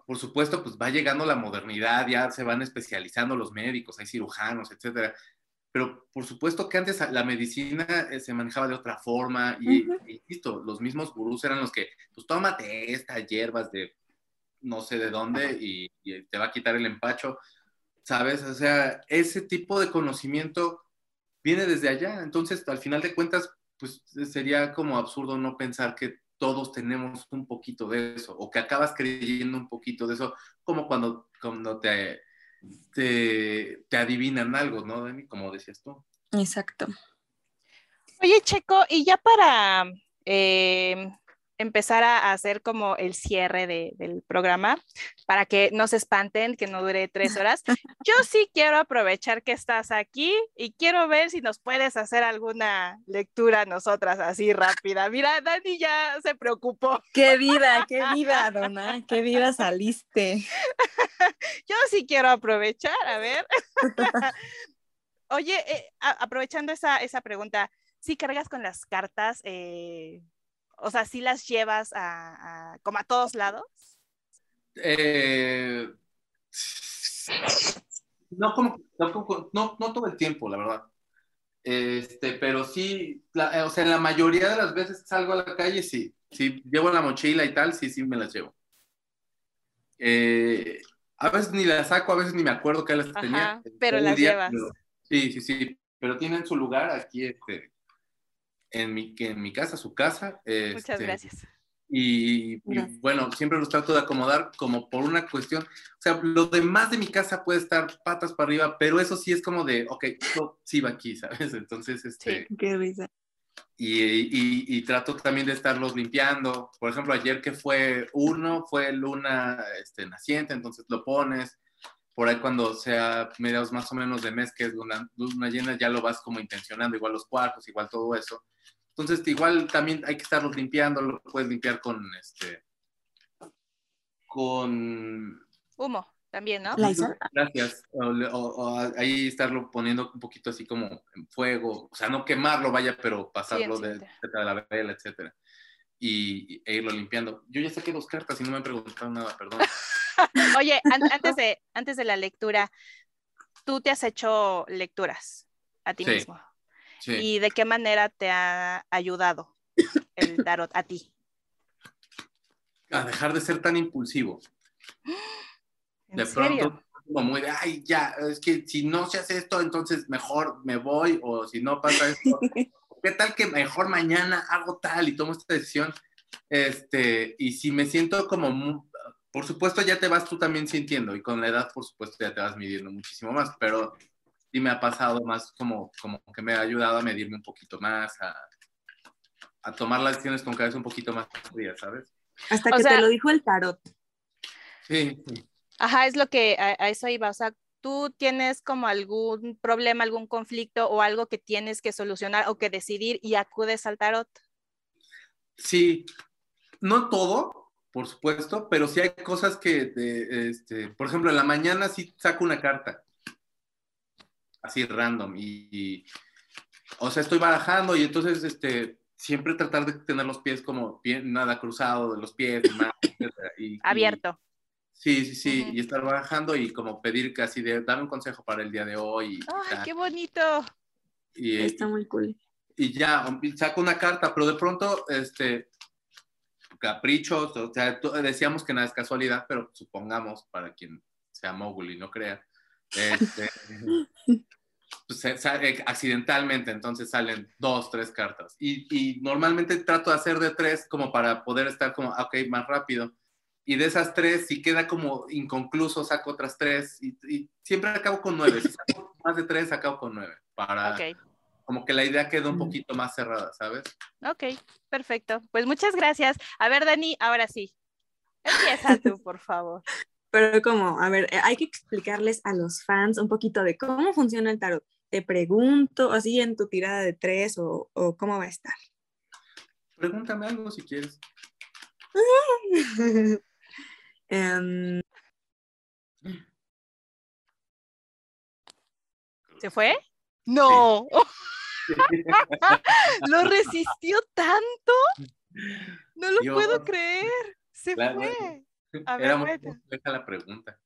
por supuesto, pues va llegando la modernidad, ya se van especializando los médicos, hay cirujanos, etcétera. Pero por supuesto que antes la medicina eh, se manejaba de otra forma y, insisto, los mismos gurús eran los que, pues tómate estas hierbas de no sé de dónde y, y te va a quitar el empacho, ¿sabes? O sea, ese tipo de conocimiento viene desde allá. Entonces, al final de cuentas, pues sería como absurdo no pensar que todos tenemos un poquito de eso o que acabas creyendo un poquito de eso, como cuando, cuando te, te, adivinan algo, ¿no, Dani? Como decías tú. Exacto. Oye, Checo, y ya para eh, empezar a hacer como el cierre del programa para que no se espanten, que no dure tres *laughs* horas. Yo sí quiero aprovechar que estás aquí y quiero ver si nos puedes hacer alguna lectura nosotras así rápida. Mira, Dani ya se preocupó. Qué vida, qué vida, dona, qué vida saliste. *laughs* Yo sí quiero aprovechar, a ver. *laughs* Oye, eh, aprovechando esa, esa pregunta, ¿sí cargas con las cartas? Eh, o sea, ¿sí las llevas a, como a todos lados? Eh, no, como, no, no, todo el tiempo, la verdad. Este, pero sí, eh, o sea, en la mayoría de las veces salgo a la calle, sí. Si llevo la mochila y tal, sí, sí me las llevo. Eh, a veces ni las saco, a veces ni me acuerdo que las tenía. Pero las llevas. sí, sí, sí. Pero tienen su lugar aquí, este, en mi, en mi casa, su casa. Muchas este, gracias. Y, bueno, siempre los trato de acomodar como por una cuestión, o sea, lo demás de mi casa puede estar patas para arriba, pero eso sí es como de, ok, esto sí va aquí, ¿sabes? Entonces, este... Sí, qué risa. Y, y, y, trato también de estarlos limpiando. Por ejemplo, ayer que fue uno, fue luna este, naciente, entonces lo pones. Por ahí cuando sea mediados más o menos de mes, que es luna, luna llena, ya lo vas como intencionando, igual los cuartos, igual todo eso. Entonces, igual también hay que estarlos limpiando, lo puedes limpiar con este con humo también, ¿no? Gracias. O, ahí estarlo poniendo un poquito así como en fuego, o sea, no quemarlo, vaya, pero pasarlo de, la vela, etcétera. Y, e irlo limpiando. Yo ya saqué dos cartas y no me han preguntado nada, perdón. *laughs* *laughs* Oye, *laughs* antes, de, antes de la lectura, tú te has hecho lecturas a ti mismo. ¿Y de qué manera te ha ayudado el *coughs* tarot a ti? A dejar de ser tan impulsivo. *gasps* de pronto, como muy de, ay, ya, es que si no se hace esto, entonces mejor me voy, o si no pasa esto, *laughs* ¿qué tal que mejor mañana hago tal y tomo esta decisión? Este, y si me siento como, por supuesto ya te vas tú también sintiendo, y con la edad, por supuesto, ya te vas midiendo muchísimo más, pero sí me ha pasado más como, como que me ha ayudado a medirme un poquito más, a, a tomar las decisiones con cabeza un poquito más fría, ¿sabes? Hasta que te lo dijo el tarot. Sí. Ajá, es lo que a, eso iba. O sea, tú tienes como algún problema, algún conflicto o algo que tienes que solucionar o que decidir y acudes al tarot. Sí, no todo, por supuesto, pero sí hay cosas que, este, por ejemplo, en la mañana sí saco una carta así random y, o sea, estoy barajando y entonces, este, siempre tratar de tener los pies como bien, nada cruzado de los pies, *laughs* y, abierto. sí, sí, sí, y estar barajando y como pedir casi de, dame un consejo para el día de hoy. ¡Ay, qué bonito! Y, Está muy cool. Y ya, saco una carta, pero de pronto, este, caprichos, o sea, decíamos que nada es casualidad, pero supongamos para quien sea mogul y no crea, este, *laughs* pues, eh, accidentalmente, entonces salen dos, tres cartas. Y, normalmente trato de hacer de tres como para poder estar como, ok, más rápido. Y de esas tres, si queda como inconcluso, saco otras tres. Y, siempre acabo con nueve. Si saco más de tres, acabo con nueve. Para como que la idea quede un poquito más cerrada, ¿sabes? Ok, perfecto. Pues muchas gracias. A ver, Dani, ahora sí. Empieza *laughs* tú, por favor. Pero como, a ver, eh, hay que explicarles a los fans un poquito de cómo funciona el tarot. te pregunto, así en tu tirada de tres o, cómo va a estar. Pregúntame algo si quieres. *laughs* Em, ¿Se fue? No. *laughs* ¿Lo resistió tanto? No lo puedo creer. Se fue. *laughs* A ver, Deja la pregunta.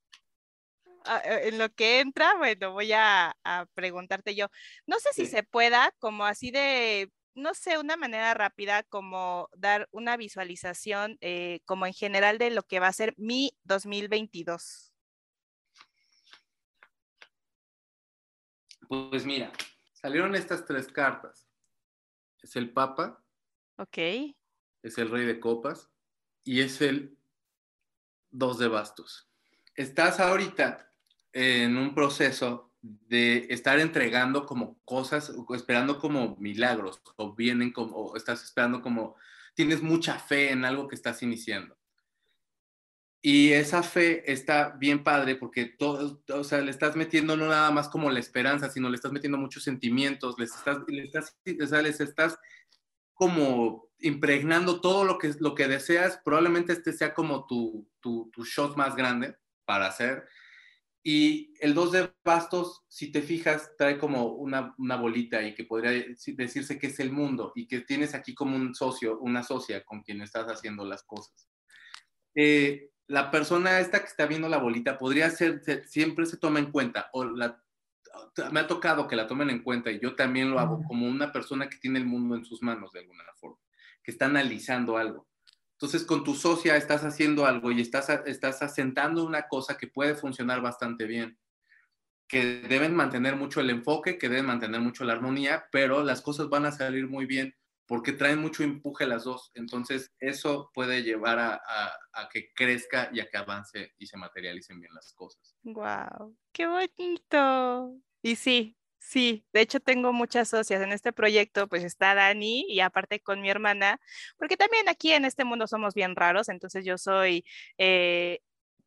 Ah, eh, en lo que entra, bueno, voy a, preguntarte yo. No sé si se pueda, como así de, no sé, una manera rápida, como dar una visualización, eh, como en general de lo que va a ser mi 2022. Pues mira, salieron estas tres cartas. Es el Papa. Ok. Es el Rey de Copas y es el Dos de Bastos. Estás ahorita en un proceso de estar entregando como cosas, esperando como milagros, o vienen como, o estás esperando como, tienes mucha fe en algo que estás iniciando. Y esa fe está bien padre porque todo, o sea, le estás metiendo no nada más como la esperanza, sino le estás metiendo muchos sentimientos, les estás, estás, o sea, les estás como impregnando todo lo que, lo que deseas. Probablemente este sea como tu, tu, tu shot más grande para hacer y el 2 de bastos, si te fijas, trae como una, una, bolita y que podría decirse que es el mundo y que tienes aquí como un socio, una socia con quien estás haciendo las cosas. Eh, la persona esta que está viendo la bolita podría ser, siempre se toma en cuenta, o la, me ha tocado que la tomen en cuenta y yo también lo hago como una persona que tiene el mundo en sus manos de alguna forma, que está analizando algo. Entonces, con tu socia estás haciendo algo y estás, estás asentando una cosa que puede funcionar bastante bien, que deben mantener mucho el enfoque, que deben mantener mucho la armonía, pero las cosas van a salir muy bien porque traen mucho empuje las dos. Entonces, eso puede llevar a, que crezca y a que avance y se materialicen bien las cosas. ¡Wow! ¡Qué bonito! Y sí, Sí, de hecho tengo muchas socias en este proyecto, pues está Dani y aparte con mi hermana, porque también aquí en este mundo somos bien raros, entonces yo soy eh,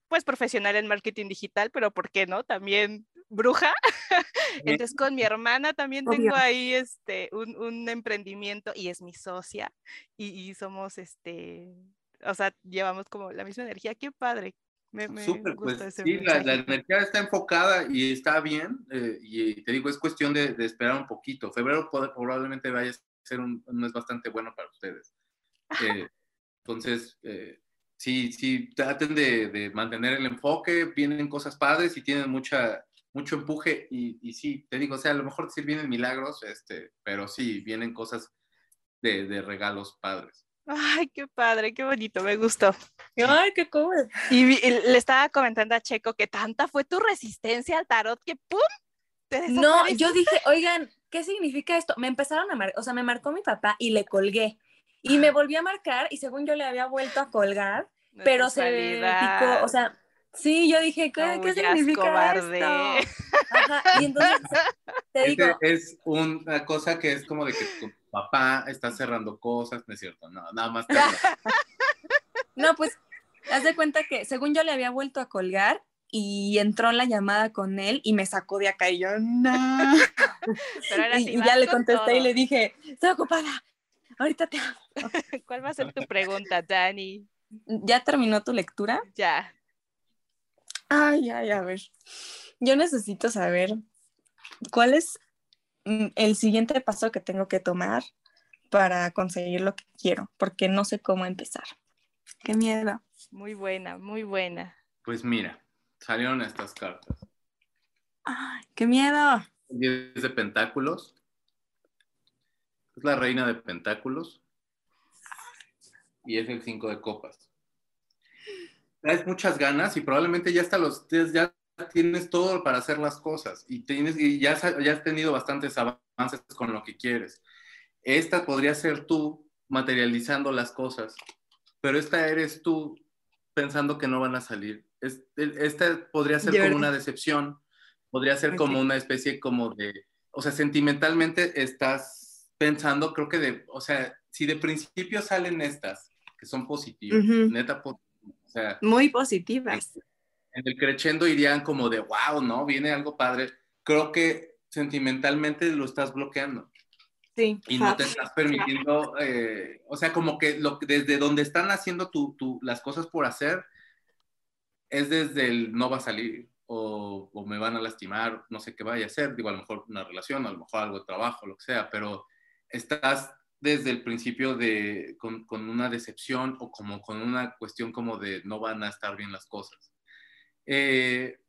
pues profesional en marketing digital, pero ¿por qué no? También bruja. *laughs* Entonces con mi hermana también tengo ahí este, un, emprendimiento y es mi socia y, y somos, este, o sea, llevamos como la misma energía. Qué padre, Súper, pues sí, la, energía está enfocada y está bien. Eh, y te digo, es cuestión de, esperar un poquito. Febrero probablemente vaya a ser un, mes bastante bueno para ustedes. Eh, entonces, eh, sí, sí, traten de, mantener el enfoque. Vienen cosas padres y tienen mucha, mucho empuje. Y, y sí, te digo, o sea, a lo mejor sí vienen milagros, este, pero sí, vienen cosas de, de regalos padres. Ay, qué padre, qué bonito, me gustó. Ay, qué cool. Y, le estaba comentando a Checo que tanta fue tu resistencia al tarot que ¡pum! no, yo dije, oigan, ¿qué significa esto? Me empezaron a marcar, o sea, me marcó mi papá y le colgué. Y me volví a marcar y según yo le había vuelto a colgar, pero se picó, o sea, sí, yo dije, ¿qué, ¿qué significa esto? Ajá, y entonces *laughs* te digo... Es una cosa que es como de que papá está cerrando cosas, no es cierto, no, nada más. *laughs* no, pues, haz de cuenta que según yo le había vuelto a colgar y entró en la llamada con él y me sacó de acá y yo, no. *laughs* y, ya le contesté y le dije, estoy ocupada, ahorita te ¿Cuál va a ser tu pregunta, Dani? ¿Ya terminó tu lectura? Ya. Ay, ay, a ver. Yo necesito saber cuál es Mm, el siguiente paso que tengo que tomar para conseguir lo que quiero, porque no sé cómo empezar. Qué miedo. Muy buena, muy buena. Pues mira, salieron estas cartas. Ay, qué miedo. Es de pentáculos. Es la reina de pentáculos. Y es el cinco de copas. Traes muchas ganas y probablemente ya hasta los ya tienes todo para hacer las cosas y, tienes, y ya, ya has tenido bastantes avances con lo que quieres. Esta podría ser tú materializando las cosas, pero esta eres tú pensando que no van a salir. esta podría ser como una decepción, podría ser como una especie como de, o sea, sentimentalmente estás pensando, creo que de, o sea, si de principio salen estas, que son positivas, neta, o sea, muy positivas. En el crescendo irían como de, wow, ¿no? Viene algo padre. Creo que sentimentalmente lo estás bloqueando. Sí. Y no te estás permitiendo, eh, o sea, como que lo, desde donde están haciendo tu, tu, las cosas por hacer, es desde el no va a salir o, o, me van a lastimar, no sé qué vaya a hacer, digo, a lo mejor una relación, a lo mejor algo de trabajo, lo que sea, pero estás desde el principio de, con, con una decepción o como con una cuestión como de no van a estar bien las cosas. Eh,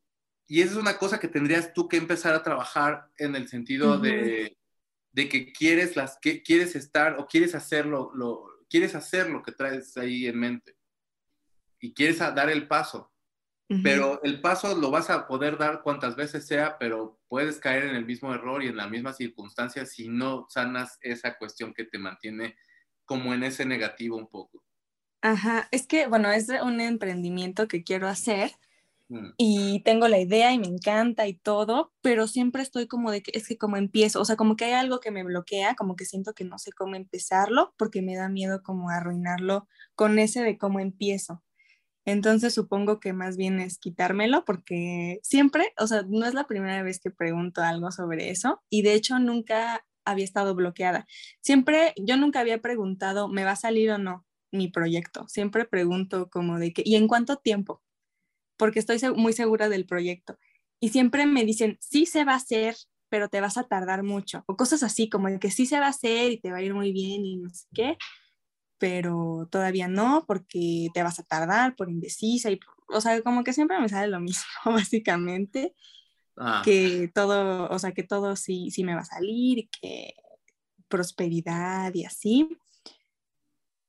y esa es una cosa que tendrías tú que empezar a trabajar en el sentido uh -huh. de, de, que quieres las que quieres estar o quieres hacerlo lo quieres hacer lo que traes ahí en mente y quieres dar el paso uh -huh. pero el paso lo vas a poder dar cuantas veces sea pero puedes caer en el mismo error y en la misma circunstancia si no sanas esa cuestión que te mantiene como en ese negativo un poco Ajá, es que bueno, es un emprendimiento que quiero hacer y tengo la idea y me encanta y todo, pero siempre estoy como de que es que como empiezo, o sea, como que hay algo que me bloquea, como que siento que no sé cómo empezarlo porque me da miedo como arruinarlo con ese de cómo empiezo. Entonces supongo que más bien es quitármelo porque siempre, o sea, no es la primera vez que pregunto algo sobre eso y de hecho nunca había estado bloqueada. Siempre, yo nunca había preguntado, ¿me va a salir o no mi proyecto? Siempre pregunto como de que, ¿y en cuánto tiempo? porque estoy muy segura del proyecto. Y siempre me dicen, sí se va a hacer, pero te vas a tardar mucho. O cosas así, como de que sí se va a hacer y te va a ir muy bien y no sé qué, pero todavía no, porque te vas a tardar por indecisa. Y, o sea, como que siempre me sale lo *laughs* mismo, básicamente. Ah. Que todo, o sea, que todo sí, sí me va a salir y que prosperidad y así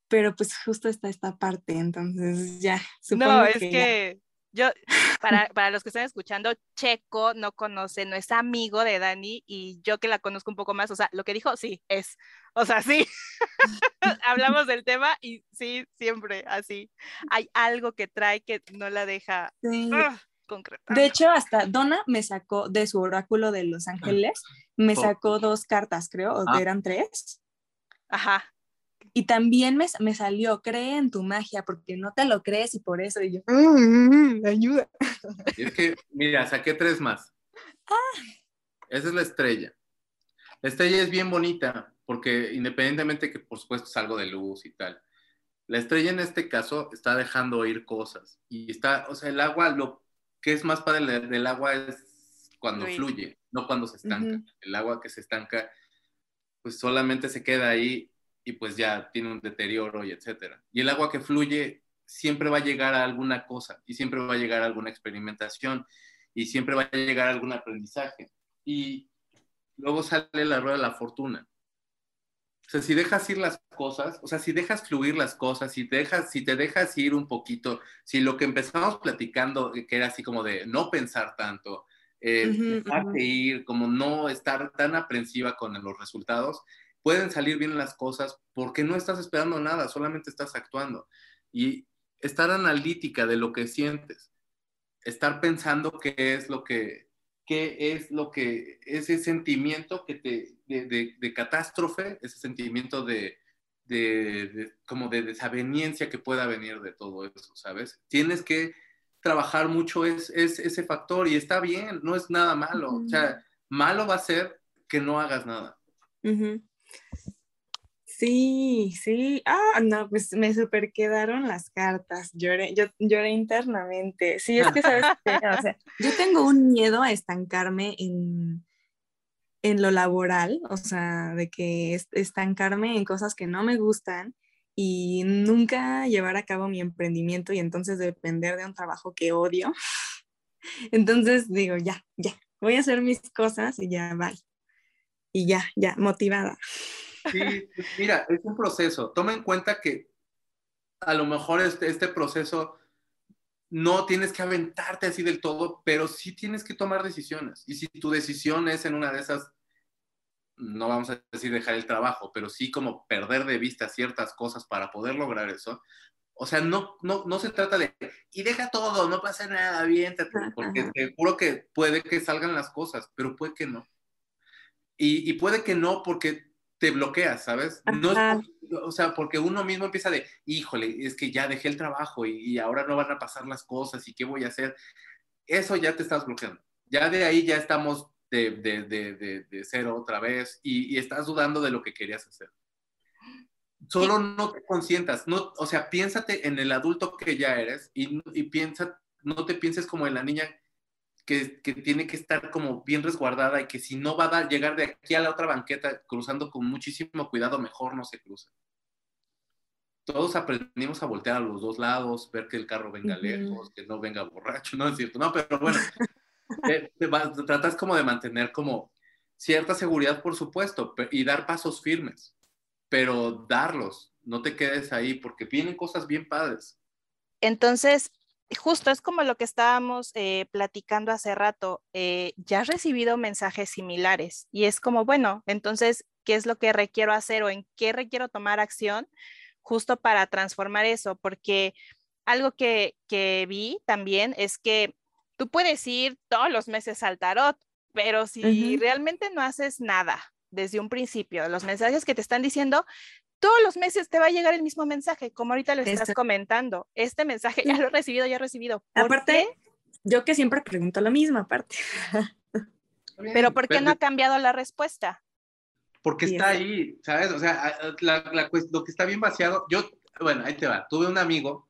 pero pues justo está esta parte, entonces ya. No, es que, que yo, *laughs* para, para, los que están escuchando, Checo no conoce, no es amigo de Dani y yo que la conozco un poco más, o sea, lo que dijo, sí, es, o sea, sí, *laughs* hablamos del tema y sí, siempre así. Hay algo que trae que no la deja sí. uh, De hecho, hasta Donna me sacó de su oráculo de Los Ángeles, me sacó dos cartas, creo, o ah. eran tres. Ajá. Y también me, me, salió, cree en tu magia, porque no te lo crees y por eso. Y yo, mm, ayuda. *laughs* Es que, mira, saqué tres más. Ah. Esa es la estrella. La estrella es bien bonita, porque independientemente que por supuesto es algo de luz y tal, la estrella en este caso está dejando oír cosas. Y está, o sea, el agua, lo que es más padre del agua es cuando fluye, no cuando se estanca. Uh -huh. El agua que se estanca, pues solamente se queda ahí y pues ya tiene un deterioro y etcétera. Y el agua que fluye siempre va a llegar a alguna cosa y siempre va a llegar a alguna experimentación y siempre va a llegar a algún aprendizaje. Y luego sale la rueda de la fortuna. O sea, si dejas ir las cosas, o sea, si dejas fluir las cosas, si te dejas, si te dejas ir un poquito, si lo que empezamos platicando, que era así como de no pensar tanto, eh, uh -huh, dejarte uh -huh. ir, como no estar tan aprensiva con los resultados, pueden salir bien las cosas porque no estás esperando nada, solamente estás actuando. Y estar analítica de lo que sientes, estar pensando qué es lo que, qué es lo que, ese sentimiento que te, de, de, de catástrofe, ese sentimiento de, de, como de desaveniencia que pueda venir de todo eso, ¿sabes? Tienes que trabajar mucho es, es, ese factor y está bien, no es nada malo. Uh -huh. O sea, malo va a ser que no hagas nada. Uh -huh. Sí, sí. Ah, no, pues me super quedaron las cartas. Lloré, yo lloré internamente. Sí, es que sabes qué? o sea, yo tengo un miedo a estancarme en, en lo laboral, o sea, de que estancarme en cosas que no me gustan y nunca llevar a cabo mi emprendimiento y entonces depender de un trabajo que odio. *laughs* Entonces digo, ya, ya, voy a hacer mis cosas y ya, bye. Y ya, ya, motivada. Sí, mira, es un proceso. Toma en cuenta que a lo mejor este, este proceso no tienes que aventarte así del todo, pero sí tienes que tomar decisiones. Y si tu decisión es en una de esas, no vamos a decir dejar el trabajo, pero sí como perder de vista ciertas cosas para poder lograr eso. O sea, no, no, no se trata de, y deja todo, no pasa nada, bien, porque seguro que puede que salgan las cosas, pero puede que no. Y, y puede que no porque te bloqueas, ¿sabes? No es, o sea, porque uno mismo empieza de, híjole, es que ya dejé el trabajo y, y, ahora no van a pasar las cosas y qué voy a hacer. Eso ya te estás bloqueando. Ya de ahí ya estamos de, de, de, de cero otra vez y, y, estás dudando de lo que querías hacer. Solo no te consientas, no, o sea, piénsate en el adulto que ya eres y, y piensa, no te pienses como en la niña que, que, tiene que estar como bien resguardada y que si no va a dar, llegar de aquí a la otra banqueta cruzando con muchísimo cuidado, mejor no se cruza. Todos aprendimos a voltear a los dos lados, ver que el carro venga uh -huh. lejos, que no venga borracho, no es cierto, no, pero bueno, *laughs* te, te, vas, te tratas como de mantener como cierta seguridad, por supuesto, y dar pasos firmes, pero darlos, no te quedes ahí porque vienen cosas bien padres. Entonces, justo es como lo que estábamos eh, platicando hace rato, eh, ya has recibido mensajes similares y es como, bueno, entonces, ¿qué es lo que requiero hacer o en qué requiero tomar acción justo para transformar eso? Porque algo que, que vi también es que tú puedes ir todos los meses al tarot, pero si uh -huh. realmente no haces nada desde un principio, los mensajes que te están diciendo, todos los meses te va a llegar el mismo mensaje, como ahorita lo estás Eso. comentando. Este mensaje ya lo he recibido, ya he recibido. ¿Por aparte, qué? yo que siempre pregunto lo mismo, aparte. Pero ¿por qué no ha cambiado la respuesta? Porque está ahí, ¿sabes? O sea, la, la, lo que está bien vaciado, yo, bueno, ahí te va. Tuve un amigo,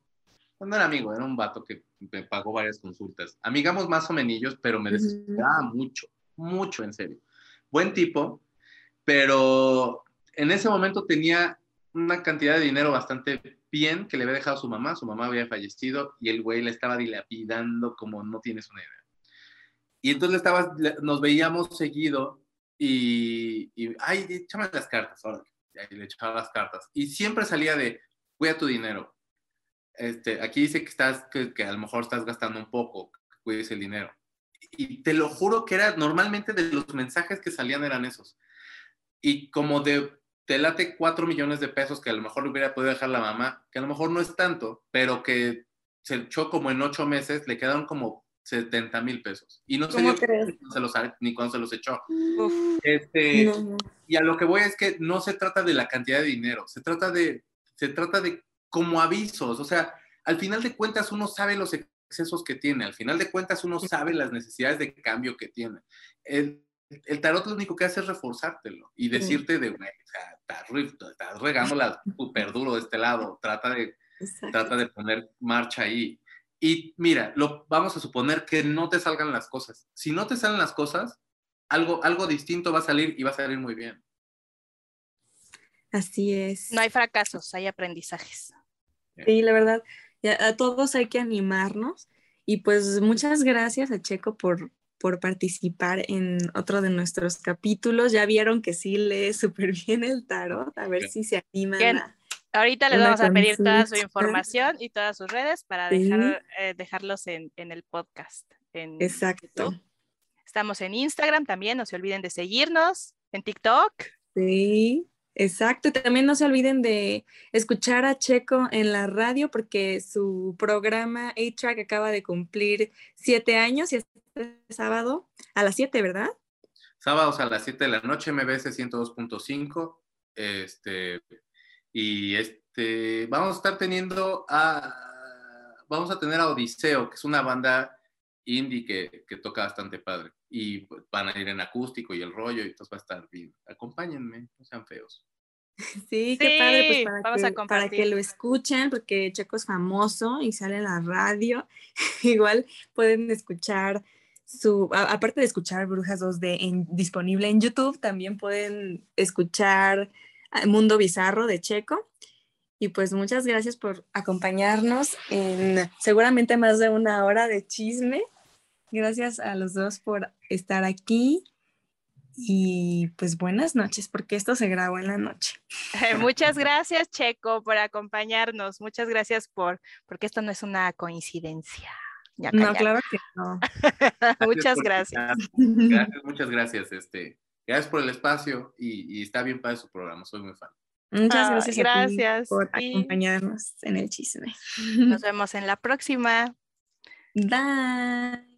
no era amigo, era un vato que me pagó varias consultas. Amigamos más o menos, pero me desesperaba uh -huh. mucho, mucho, en serio. Buen tipo, pero en ese momento tenía una cantidad de dinero bastante bien que le había dejado su mamá. Su mamá había fallecido y el güey le estaba dilapidando como no tienes una idea. Y entonces estaba, nos veíamos seguido y, y ay, échame las cartas, ahora. Y le echaba las cartas. Y siempre salía de, cuida tu dinero. Este, aquí dice que, estás, que, que a lo mejor estás gastando un poco, que cuides el dinero. Y te lo juro que era, normalmente de los mensajes que salían eran esos. Y como de te late 4 millones de pesos que a lo mejor le hubiera podido dejar la mamá, que a lo mejor no es tanto, pero que se echó como en 8 meses, le quedaron como 70 mil pesos. Y no se dio se los, ni cuando se los echó. Este, no. Y a lo que voy es que no se trata de la cantidad de dinero, se trata de, se trata de como avisos. O sea, al final de cuentas uno sabe los excesos que tiene, al final de cuentas uno sabe las necesidades de cambio que tiene. El, el tarot lo único que hace es reforzártelo y decirte de, o sea, estás, estás regándola súper duro de este lado, trata de, trata de poner marcha ahí. Y mira, lo, vamos a suponer que no te salgan las cosas. Si no te salen las cosas, algo, algo distinto va a salir y va a salir muy bien. Así es. No hay fracasos, hay aprendizajes. Sí, la verdad, a todos hay que animarnos. Y pues muchas gracias a Checo por, por participar en otro de nuestros capítulos. Ya vieron que sí lee súper bien el tarot, a ver si se animan. Bien. A, Ahorita les vamos a pedir toda su información y todas sus redes para sí. dejar, eh, dejarlos en, en, el podcast. En Exacto. YouTube. Estamos en Instagram también, no se olviden de seguirnos, en TikTok. Sí, exacto. También no se olviden de escuchar a Checo en la radio porque su programa A-Track acaba de cumplir siete años y este sábado a las 7, ¿verdad? Sábados a las 7 de la noche, MBS 102.5. Este, y este, vamos a estar teniendo a, vamos a tener a Odiseo, que es una banda indie que, que toca bastante padre. Y van a ir en acústico y el rollo, y entonces va a estar bien. Acompáñenme, no sean feos. *laughs* Sí, qué sí, padre, pues para, vamos que, a para que lo escuchen, porque Checo es famoso y sale en la radio. *laughs* Igual pueden escuchar su, a, aparte de escuchar Brujas 2D en, disponible en YouTube, también pueden escuchar Mundo Bizarro de Checo. Y pues muchas gracias por acompañarnos en seguramente más de una hora de chisme. Gracias a los dos por estar aquí. Y pues buenas noches, porque esto se grabó en la noche. *laughs* Muchas gracias, Checo, por acompañarnos. Muchas gracias por, porque esto no es una coincidencia. Ya, no, claro que no. *laughs* muchas gracias. gracias. Muchas gracias. Este, gracias por el espacio y, y, está bien para su programa. Soy muy fan. Muchas gracias, gracias por acompañarnos en el chisme. Nos vemos en la próxima. Bye.